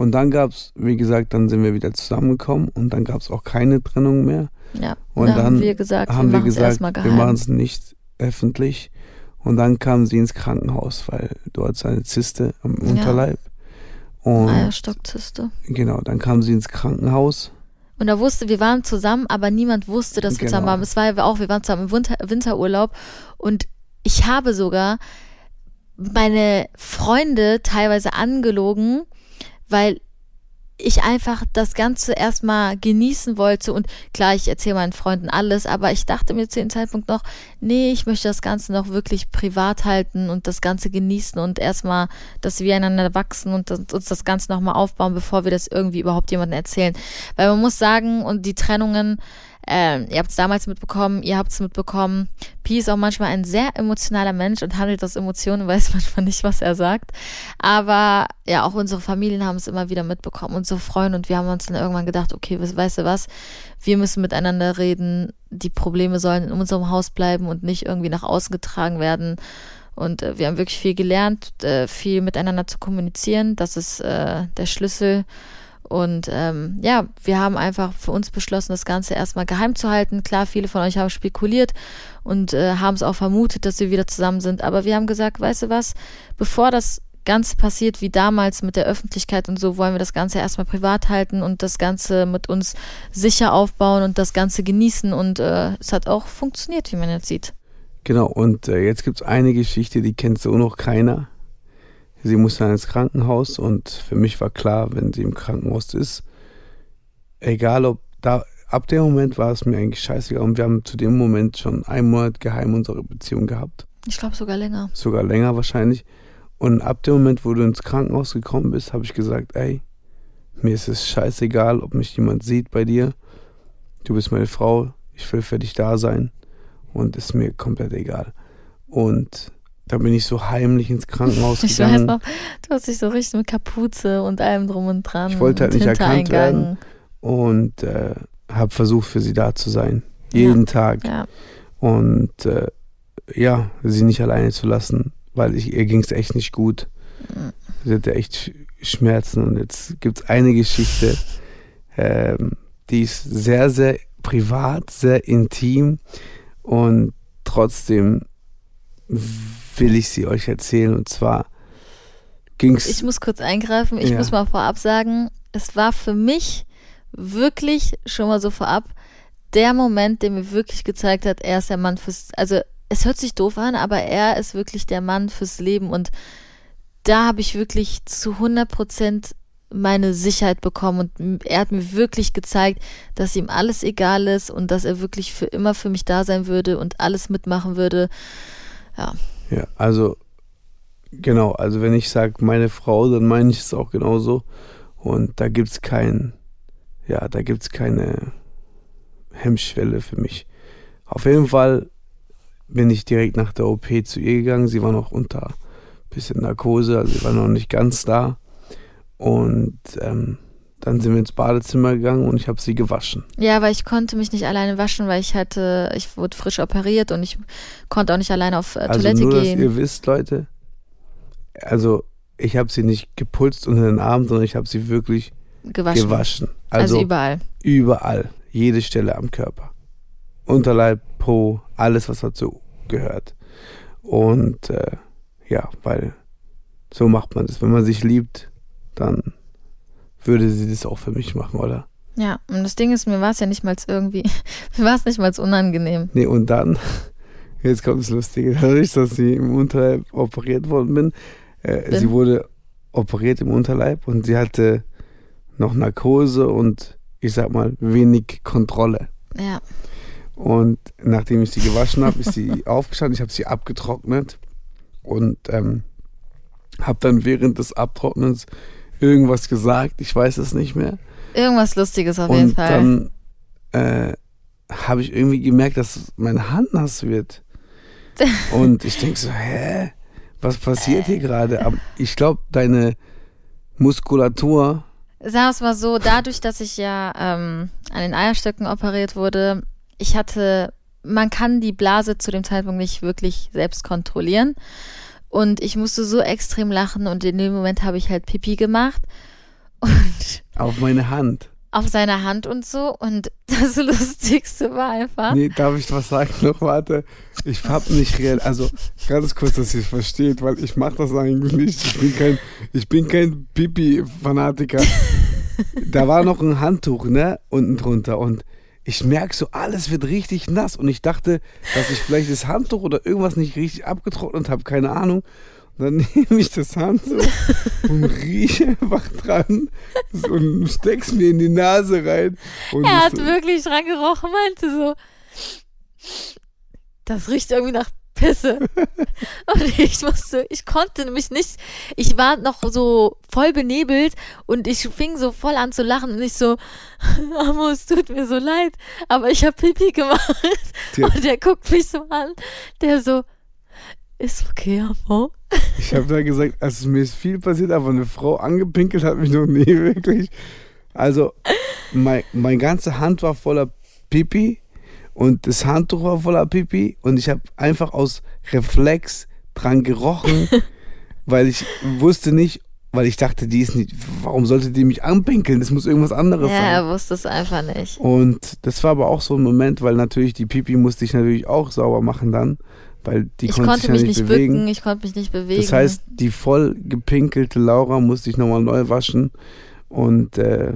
Speaker 4: Und dann gab's, wie gesagt, dann sind wir wieder zusammengekommen und dann gab's auch keine Trennung mehr.
Speaker 3: ja.
Speaker 4: Und
Speaker 3: da
Speaker 4: dann
Speaker 3: haben wir gesagt,
Speaker 4: haben
Speaker 3: wir es
Speaker 4: gesagt, wir machen es nicht öffentlich. Und dann kam sie ins Krankenhaus, weil du hattest eine Zyste am Unterleib. Und
Speaker 3: Eierstockzyste.
Speaker 4: genau, dann kam sie ins Krankenhaus.
Speaker 3: Und da wusste, wir waren zusammen, aber niemand wusste, dass wir
Speaker 4: Genau.
Speaker 3: zusammen waren. Es war ja auch, wir waren zusammen im Winter, Winterurlaub und ich habe sogar meine Freunde teilweise angelogen, weil ich einfach das Ganze erstmal genießen wollte und klar, ich erzähle meinen Freunden alles, aber ich dachte mir zu dem Zeitpunkt noch, nee, ich möchte das Ganze noch wirklich privat halten und das Ganze genießen und erstmal, dass wir einander wachsen und uns das Ganze nochmal aufbauen, bevor wir das irgendwie überhaupt jemandem erzählen. Weil man muss sagen, und die Trennungen, ähm, ihr habt es damals mitbekommen, ihr habt es mitbekommen. Pi ist auch manchmal ein sehr emotionaler Mensch und handelt aus Emotionen, weiß manchmal nicht, was er sagt. Aber ja, auch unsere Familien haben es immer wieder mitbekommen, unsere Freunde und wir haben uns dann irgendwann gedacht, okay, we- weißt du was, wir müssen miteinander reden, die Probleme sollen in unserem Haus bleiben und nicht irgendwie nach außen getragen werden. Und äh, wir haben wirklich viel gelernt, äh, viel miteinander zu kommunizieren. Das ist äh, der Schlüssel. Und ähm, ja, wir haben einfach für uns beschlossen, das Ganze erstmal geheim zu halten. Klar, viele von euch haben spekuliert und äh, haben es auch vermutet, dass wir wieder zusammen sind. Aber wir haben gesagt, weißt du was, bevor das Ganze passiert wie damals mit der Öffentlichkeit und so, wollen wir das Ganze erstmal privat halten und das Ganze mit uns sicher aufbauen und das Ganze genießen. Und äh, es hat auch funktioniert, wie man jetzt sieht.
Speaker 4: Genau, und äh, jetzt gibt es eine Geschichte, die kennt so noch keiner. Sie muss dann ins Krankenhaus und für mich war klar, wenn sie im Krankenhaus ist, egal ob da, ab dem Moment war es mir eigentlich scheißegal und wir haben zu dem Moment schon einen Monat geheim unsere Beziehung gehabt,
Speaker 3: Ich glaube sogar länger.
Speaker 4: sogar länger wahrscheinlich. Und ab dem Moment, wo du ins Krankenhaus gekommen bist, habe ich gesagt, ey, mir ist es scheißegal, ob mich jemand sieht bei dir. Du bist meine Frau, ich will für dich da sein und ist mir komplett egal. Und da bin ich so heimlich ins Krankenhaus
Speaker 3: Ich weiß
Speaker 4: gegangen.
Speaker 3: noch, du hast dich so richtig mit Kapuze und allem drum und dran.
Speaker 4: Ich wollte halt nicht erkannt werden. und äh, habe versucht, für sie da zu sein. Jeden Tag.
Speaker 3: Ja,
Speaker 4: Und äh, ja, sie nicht alleine zu lassen, weil ich, ihr ging es echt nicht gut.
Speaker 3: Mhm.
Speaker 4: Sie hatte echt Sch- Schmerzen. Und jetzt gibt es eine Geschichte, ähm, die ist sehr, sehr privat, sehr intim. Und trotzdem will ich sie euch erzählen. Und zwar ging es.
Speaker 3: ich muss kurz eingreifen. Ich
Speaker 4: Ja.
Speaker 3: muss mal vorab sagen, es war für mich wirklich schon mal so vorab der Moment, der mir wirklich gezeigt hat, er ist der Mann fürs, also es hört sich doof an, aber er ist wirklich der Mann fürs Leben und da habe ich wirklich zu 100 Prozent meine Sicherheit bekommen und er hat mir wirklich gezeigt, dass ihm alles egal ist und dass er wirklich für immer für mich da sein würde und alles mitmachen würde. Ja,
Speaker 4: Ja, also genau, also wenn ich sage meine Frau, dann meine ich es auch genauso. Und da gibt es kein, ja, da gibt es keine Hemmschwelle für mich. Auf jeden Fall bin ich direkt nach der OP zu ihr gegangen. Sie war noch unter bisschen Narkose, also sie war noch nicht ganz da. Und ähm, dann sind wir ins Badezimmer gegangen und ich habe sie gewaschen.
Speaker 3: Ja, aber ich konnte mich nicht alleine waschen, weil ich hatte, ich wurde frisch operiert und ich konnte auch nicht alleine auf äh,
Speaker 4: Also
Speaker 3: Toilette
Speaker 4: nur, dass
Speaker 3: gehen.
Speaker 4: ihr wisst, Leute, also ich habe sie nicht geputzt unter den Armen, sondern ich habe sie wirklich
Speaker 3: Gewaschen.
Speaker 4: gewaschen.
Speaker 3: Also,
Speaker 4: Also,
Speaker 3: überall.
Speaker 4: überall, jede Stelle am Körper. Unterleib, Po, alles, was dazu gehört. Und äh, ja, weil so macht man das. Wenn man sich liebt, dann würde sie das auch für mich machen, oder?
Speaker 3: Ja, und das Ding ist, mir war es ja nicht mal irgendwie, mir war es nicht mal unangenehm.
Speaker 4: Nee, und dann, jetzt kommt das Lustige, dadurch, dass sie im Unterleib operiert worden bin, äh,
Speaker 3: Bin.
Speaker 4: sie wurde operiert im Unterleib und sie hatte noch Narkose und ich sag mal wenig Kontrolle.
Speaker 3: Ja,
Speaker 4: Und nachdem ich sie gewaschen habe, ist sie aufgestanden, ich habe sie abgetrocknet und ähm, habe dann während des Abtrocknens irgendwas gesagt, ich weiß es nicht mehr.
Speaker 3: irgendwas Lustiges auf jeden
Speaker 4: Und
Speaker 3: Fall.
Speaker 4: dann äh, habe ich irgendwie gemerkt, dass meine Hand nass wird. Und ich denke so, hä? Was passiert hier gerade? Aber ich glaube, deine Muskulatur,
Speaker 3: Sagen wir es mal so, dadurch, dass ich ja ähm, an den Eierstöcken operiert wurde, ich hatte, man kann die Blase zu dem Zeitpunkt nicht wirklich selbst kontrollieren. Und ich musste so extrem lachen und in dem Moment habe ich halt Pipi gemacht. Und
Speaker 4: auf meine Hand.
Speaker 3: auf seiner Hand und so. Und das Lustigste war einfach.
Speaker 4: Nee, darf ich was sagen noch? Warte. Ich hab nicht real, also ganz kurz, dass ihr es versteht, weil ich mache das eigentlich nicht. Ich bin kein, ich bin kein Pipi-Fanatiker. da war noch ein Handtuch, ne, unten drunter und ich merke so, alles wird richtig nass und ich dachte, dass ich vielleicht das Handtuch oder irgendwas nicht richtig abgetrocknet habe, keine Ahnung. Und dann nehme ich das Handtuch und rieche einfach dran und steck's mir in die Nase rein.
Speaker 3: Er hat
Speaker 4: so,
Speaker 3: wirklich dran gerochen, meinte so, das riecht irgendwie nach Pisse. Und ich musste, ich konnte nämlich nicht, ich war noch so voll benebelt und ich fing so voll an zu lachen und ich so, Amo, es tut mir so leid, aber ich habe Pipi gemacht.
Speaker 4: Ja.
Speaker 3: Und der guckt mich so an, der so, ist okay, Amo.
Speaker 4: Ich habe da gesagt, also mir ist viel passiert, aber eine Frau angepinkelt hat mich noch nie wirklich. Also mein, mein ganze Hand war voller Pipi und das Handtuch war voller Pipi und ich habe einfach aus Reflex dran gerochen, weil ich wusste nicht, weil ich dachte, die ist nicht, warum sollte die mich anpinkeln? Das muss irgendwas anderes
Speaker 3: Ja,
Speaker 4: sein.
Speaker 3: er wusste es einfach nicht.
Speaker 4: Und das war aber auch so ein Moment, weil natürlich die Pipi musste ich natürlich auch sauber machen dann, weil die
Speaker 3: ich
Speaker 4: konnte,
Speaker 3: konnte
Speaker 4: sich ja
Speaker 3: mich
Speaker 4: nicht
Speaker 3: nicht
Speaker 4: bewegen.
Speaker 3: bücken, ich konnte mich nicht bewegen.
Speaker 4: Das heißt, die voll gepinkelte Laura musste ich nochmal neu waschen. Und äh,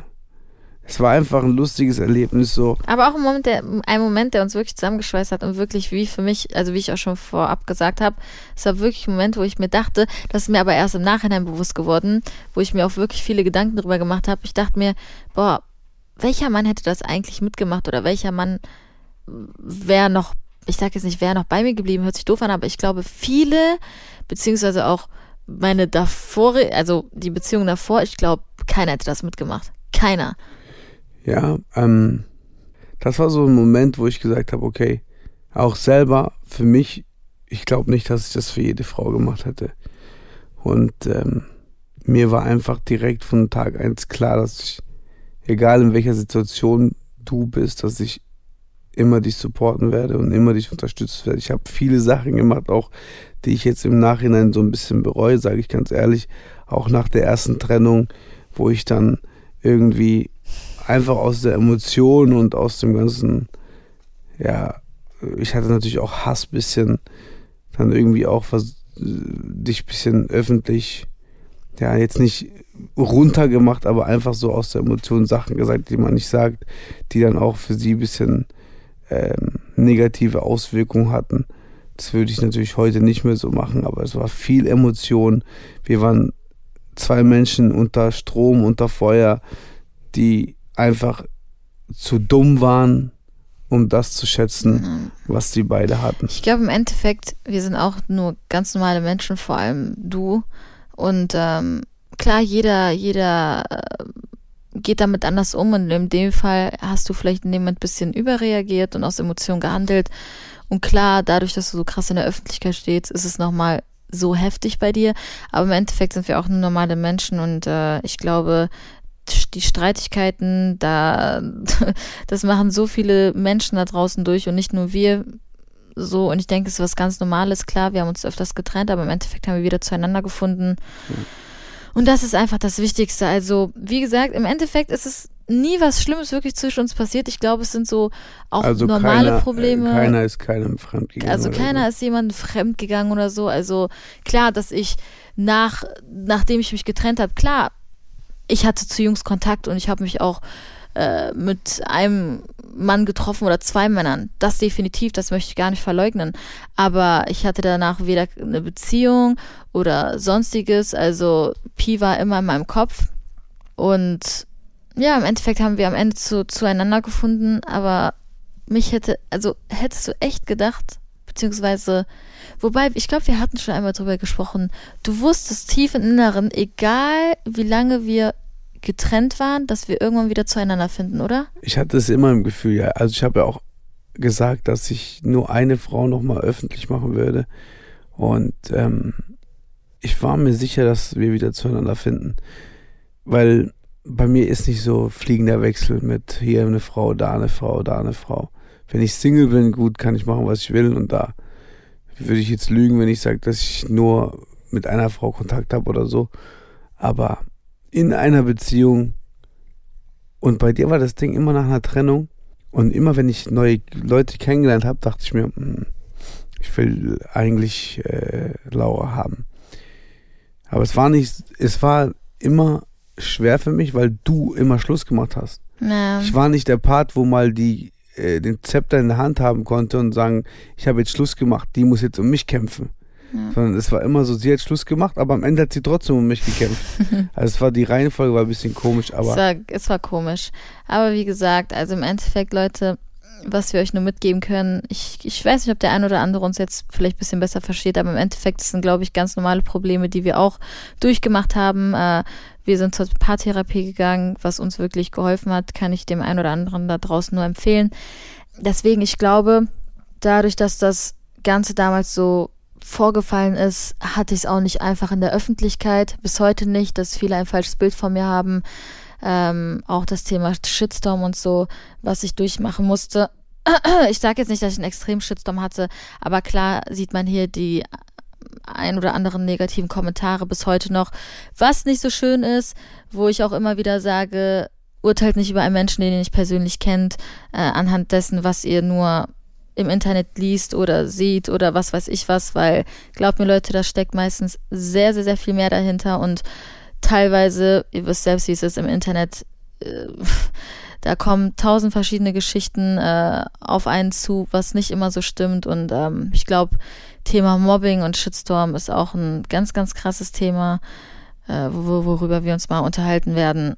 Speaker 4: es war einfach ein lustiges Erlebnis. So,
Speaker 3: Aber auch ein Moment, der, ein Moment, der uns wirklich zusammengeschweißt hat und wirklich wie für mich, also wie ich auch schon vorab gesagt habe, es war wirklich ein Moment, wo ich mir dachte, das ist mir aber erst im Nachhinein bewusst geworden, wo ich mir auch wirklich viele Gedanken darüber gemacht habe. Ich dachte mir, boah, welcher Mann hätte das eigentlich mitgemacht oder welcher Mann wäre noch, ich sage jetzt nicht, wäre noch bei mir geblieben, hört sich doof an, aber ich glaube, viele, beziehungsweise auch meine davor, also die Beziehung davor, ich glaube, keiner hätte das mitgemacht. Keiner.
Speaker 4: Ja, ähm, das war so ein Moment, wo ich gesagt habe, okay, auch selber für mich, ich glaube nicht, dass ich das für jede Frau gemacht hätte. Und ähm, mir war einfach direkt von Tag eins klar, dass ich, egal in welcher Situation du bist, dass ich immer dich supporten werde und immer dich unterstützen werde. Ich habe viele Sachen gemacht, auch die ich jetzt im Nachhinein so ein bisschen bereue, sage ich ganz ehrlich. Auch nach der ersten Trennung, wo ich dann irgendwie einfach aus der Emotion und aus dem ganzen, ja, ich hatte natürlich auch Hass bisschen, dann irgendwie auch was, dich bisschen öffentlich, ja, jetzt nicht runtergemacht, aber einfach so aus der Emotion Sachen gesagt, die man nicht sagt, die dann auch für sie ein bisschen ähm, negative Auswirkungen hatten. Das würde ich natürlich heute nicht mehr so machen, aber es war viel Emotion. Wir waren zwei Menschen unter Strom, unter Feuer, die einfach zu dumm waren, um das zu schätzen, was die beide hatten.
Speaker 3: Ich glaube im Endeffekt, wir sind auch nur ganz normale Menschen, vor allem du. Und ähm, klar, jeder, jeder äh, geht damit anders um und in dem Fall hast du vielleicht in dem Moment ein bisschen überreagiert und aus Emotionen gehandelt. Und klar, dadurch, dass du so krass in der Öffentlichkeit stehst, ist es nochmal so heftig bei dir. Aber im Endeffekt sind wir auch nur normale Menschen und äh, ich glaube, die Streitigkeiten, da, das machen so viele Menschen da draußen durch und nicht nur wir so. Und ich denke, es ist was ganz Normales. Klar, wir haben uns öfters getrennt, aber im Endeffekt haben wir wieder zueinander gefunden. Und das ist einfach das Wichtigste. Also, wie gesagt, im Endeffekt ist es nie was Schlimmes wirklich zwischen uns passiert. Ich glaube, es sind so auch
Speaker 4: also
Speaker 3: normale
Speaker 4: keiner,
Speaker 3: Probleme.
Speaker 4: Äh, keiner ist keinem fremdgegangen.
Speaker 3: Also keiner
Speaker 4: so.
Speaker 3: ist jemand fremd gegangen oder so. Also klar, dass ich nach, nachdem ich mich getrennt habe, klar, ich hatte zu Jungs Kontakt und ich habe mich auch äh, mit einem Mann getroffen oder zwei Männern. Das definitiv, das möchte ich gar nicht verleugnen. Aber ich hatte danach weder eine Beziehung oder sonstiges. Also Pi war immer in meinem Kopf. Und ja, im Endeffekt haben wir am Ende zu, zueinander gefunden, aber mich hätte, also hättest du echt gedacht, beziehungsweise, wobei, ich glaube, wir hatten schon einmal drüber gesprochen, du wusstest tief im Inneren, egal wie lange wir getrennt waren, dass wir irgendwann wieder zueinander finden, oder?
Speaker 4: Ich hatte es immer im Gefühl, ja. Also ich habe ja auch gesagt, dass ich nur eine Frau nochmal öffentlich machen würde. Und ähm, ich war mir sicher, dass wir wieder zueinander finden. Weil bei mir ist nicht so fliegender Wechsel mit hier eine Frau, da eine Frau, da eine Frau. Wenn ich Single bin, gut, kann ich machen, was ich will. Und da würde ich jetzt lügen, wenn ich sage, dass ich nur mit einer Frau Kontakt habe oder so. Aber in einer Beziehung und bei dir war das Ding immer nach einer Trennung und immer wenn ich neue Leute kennengelernt habe, dachte ich mir, hm, ich will eigentlich äh, Laura haben. Aber es war nicht, es war immer schwer für mich, weil du immer Schluss gemacht hast.
Speaker 3: Ja.
Speaker 4: Ich war nicht der Part, wo mal die äh, den Zepter in der Hand haben konnte und sagen, ich habe jetzt Schluss gemacht, die muss jetzt um mich kämpfen.
Speaker 3: Ja.
Speaker 4: Sondern es war immer so, sie hat Schluss gemacht, aber am Ende hat sie trotzdem um mich gekämpft. also es war die Reihenfolge war ein bisschen komisch,
Speaker 3: es,
Speaker 4: aber
Speaker 3: war, es war komisch. Aber wie gesagt, also im Endeffekt, Leute, was wir euch nur mitgeben können, ich, ich weiß nicht, ob der ein oder andere uns jetzt vielleicht ein bisschen besser versteht, aber im Endeffekt sind, glaube ich, ganz normale Probleme, die wir auch durchgemacht haben. Äh, wir sind zur Paartherapie gegangen, was uns wirklich geholfen hat, kann ich dem einen oder anderen da draußen nur empfehlen. Deswegen, ich glaube, dadurch, dass das Ganze damals so vorgefallen ist, hatte ich es auch nicht einfach in der Öffentlichkeit. Bis heute nicht, dass viele ein falsches Bild von mir haben. Ähm, auch das Thema Shitstorm und so, was ich durchmachen musste. Ich sage jetzt nicht, dass ich einen extremen Shitstorm hatte, aber klar sieht man hier die ein oder anderen negativen Kommentare bis heute noch, was nicht so schön ist, wo ich auch immer wieder sage, urteilt nicht über einen Menschen, den ihr nicht persönlich kennt, äh, anhand dessen, was ihr nur im Internet liest oder sieht oder was weiß ich was, weil glaubt mir Leute, da steckt meistens sehr, sehr, sehr viel mehr dahinter und teilweise, ihr wisst selbst, wie es ist im Internet, äh, da kommen tausend verschiedene Geschichten äh, auf einen zu, was nicht immer so stimmt und ähm, ich glaube, Thema Mobbing und Shitstorm ist auch ein ganz, ganz krasses Thema, äh, wo, worüber wir uns mal unterhalten werden.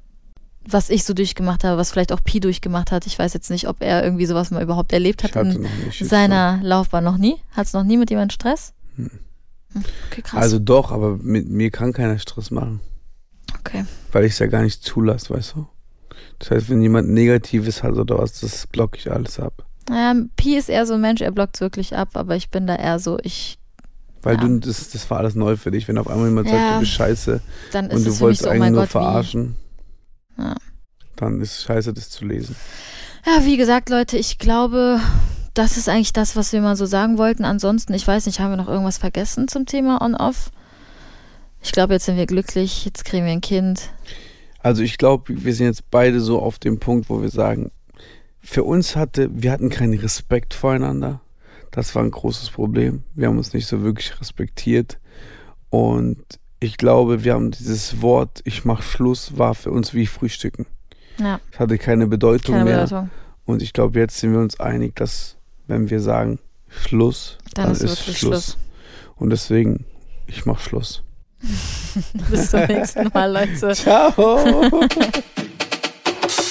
Speaker 3: Was ich so durchgemacht habe, was vielleicht auch Pi durchgemacht hat. Ich weiß jetzt nicht, ob er irgendwie sowas mal überhaupt erlebt hat in seiner Laufbahn. Noch nie? Hat es noch nie mit jemandem Stress?
Speaker 4: Hm.
Speaker 3: Hm, Okay, krass.
Speaker 4: Also doch, aber mit mir kann keiner Stress machen,
Speaker 3: okay.
Speaker 4: weil ich es ja gar nicht zulasse, weißt du? Das heißt, wenn jemand Negatives hat oder was, das blocke ich alles ab.
Speaker 3: Naja, Pi ist eher so ein Mensch, er blockt wirklich ab, aber ich bin da eher so, ich,
Speaker 4: Weil
Speaker 3: Ja.
Speaker 4: du, das, das war alles neu für dich. Wenn auf einmal jemand sagt,
Speaker 3: Ja.
Speaker 4: du bist scheiße
Speaker 3: dann ist
Speaker 4: und du wolltest
Speaker 3: so, oh
Speaker 4: eigentlich
Speaker 3: mein
Speaker 4: nur
Speaker 3: Gott, wie.
Speaker 4: verarschen,
Speaker 3: Ja.
Speaker 4: dann ist es scheiße, das zu lesen.
Speaker 3: Ja, wie gesagt, Leute, ich glaube, das ist eigentlich das, was wir mal so sagen wollten. Ansonsten, ich weiß nicht, haben wir noch irgendwas vergessen zum Thema On-Off? Ich glaube, jetzt sind wir glücklich, jetzt kriegen wir ein Kind.
Speaker 4: Also ich glaube, wir sind jetzt beide so auf dem Punkt, wo wir sagen, für uns hatte, wir hatten keinen Respekt voreinander. Das war ein großes Problem. Wir haben uns nicht so wirklich respektiert. Und ich glaube, wir haben dieses Wort, ich mach Schluss, war für uns wie Frühstücken.
Speaker 3: Ja,
Speaker 4: Es hatte keine Bedeutung
Speaker 3: keine
Speaker 4: mehr.
Speaker 3: Bedeutung.
Speaker 4: Und ich glaube, jetzt sind wir uns einig, dass wenn wir sagen Schluss,
Speaker 3: Dann, ist wirklich Schluss.
Speaker 4: Und deswegen, ich mach Schluss.
Speaker 3: Bis zum nächsten Mal, Leute.
Speaker 4: Ciao!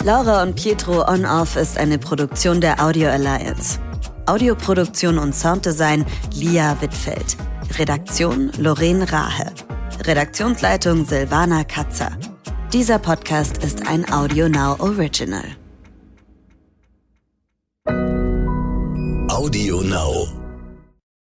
Speaker 2: Laura und Pietro On Off ist eine Produktion der Audio Alliance. Audioproduktion und Sounddesign Lia Wittfeld. Redaktion Lorraine Rahe. Redaktionsleitung Silvana Katzer. Dieser Podcast ist ein Audio Now Original.
Speaker 1: Audio Now.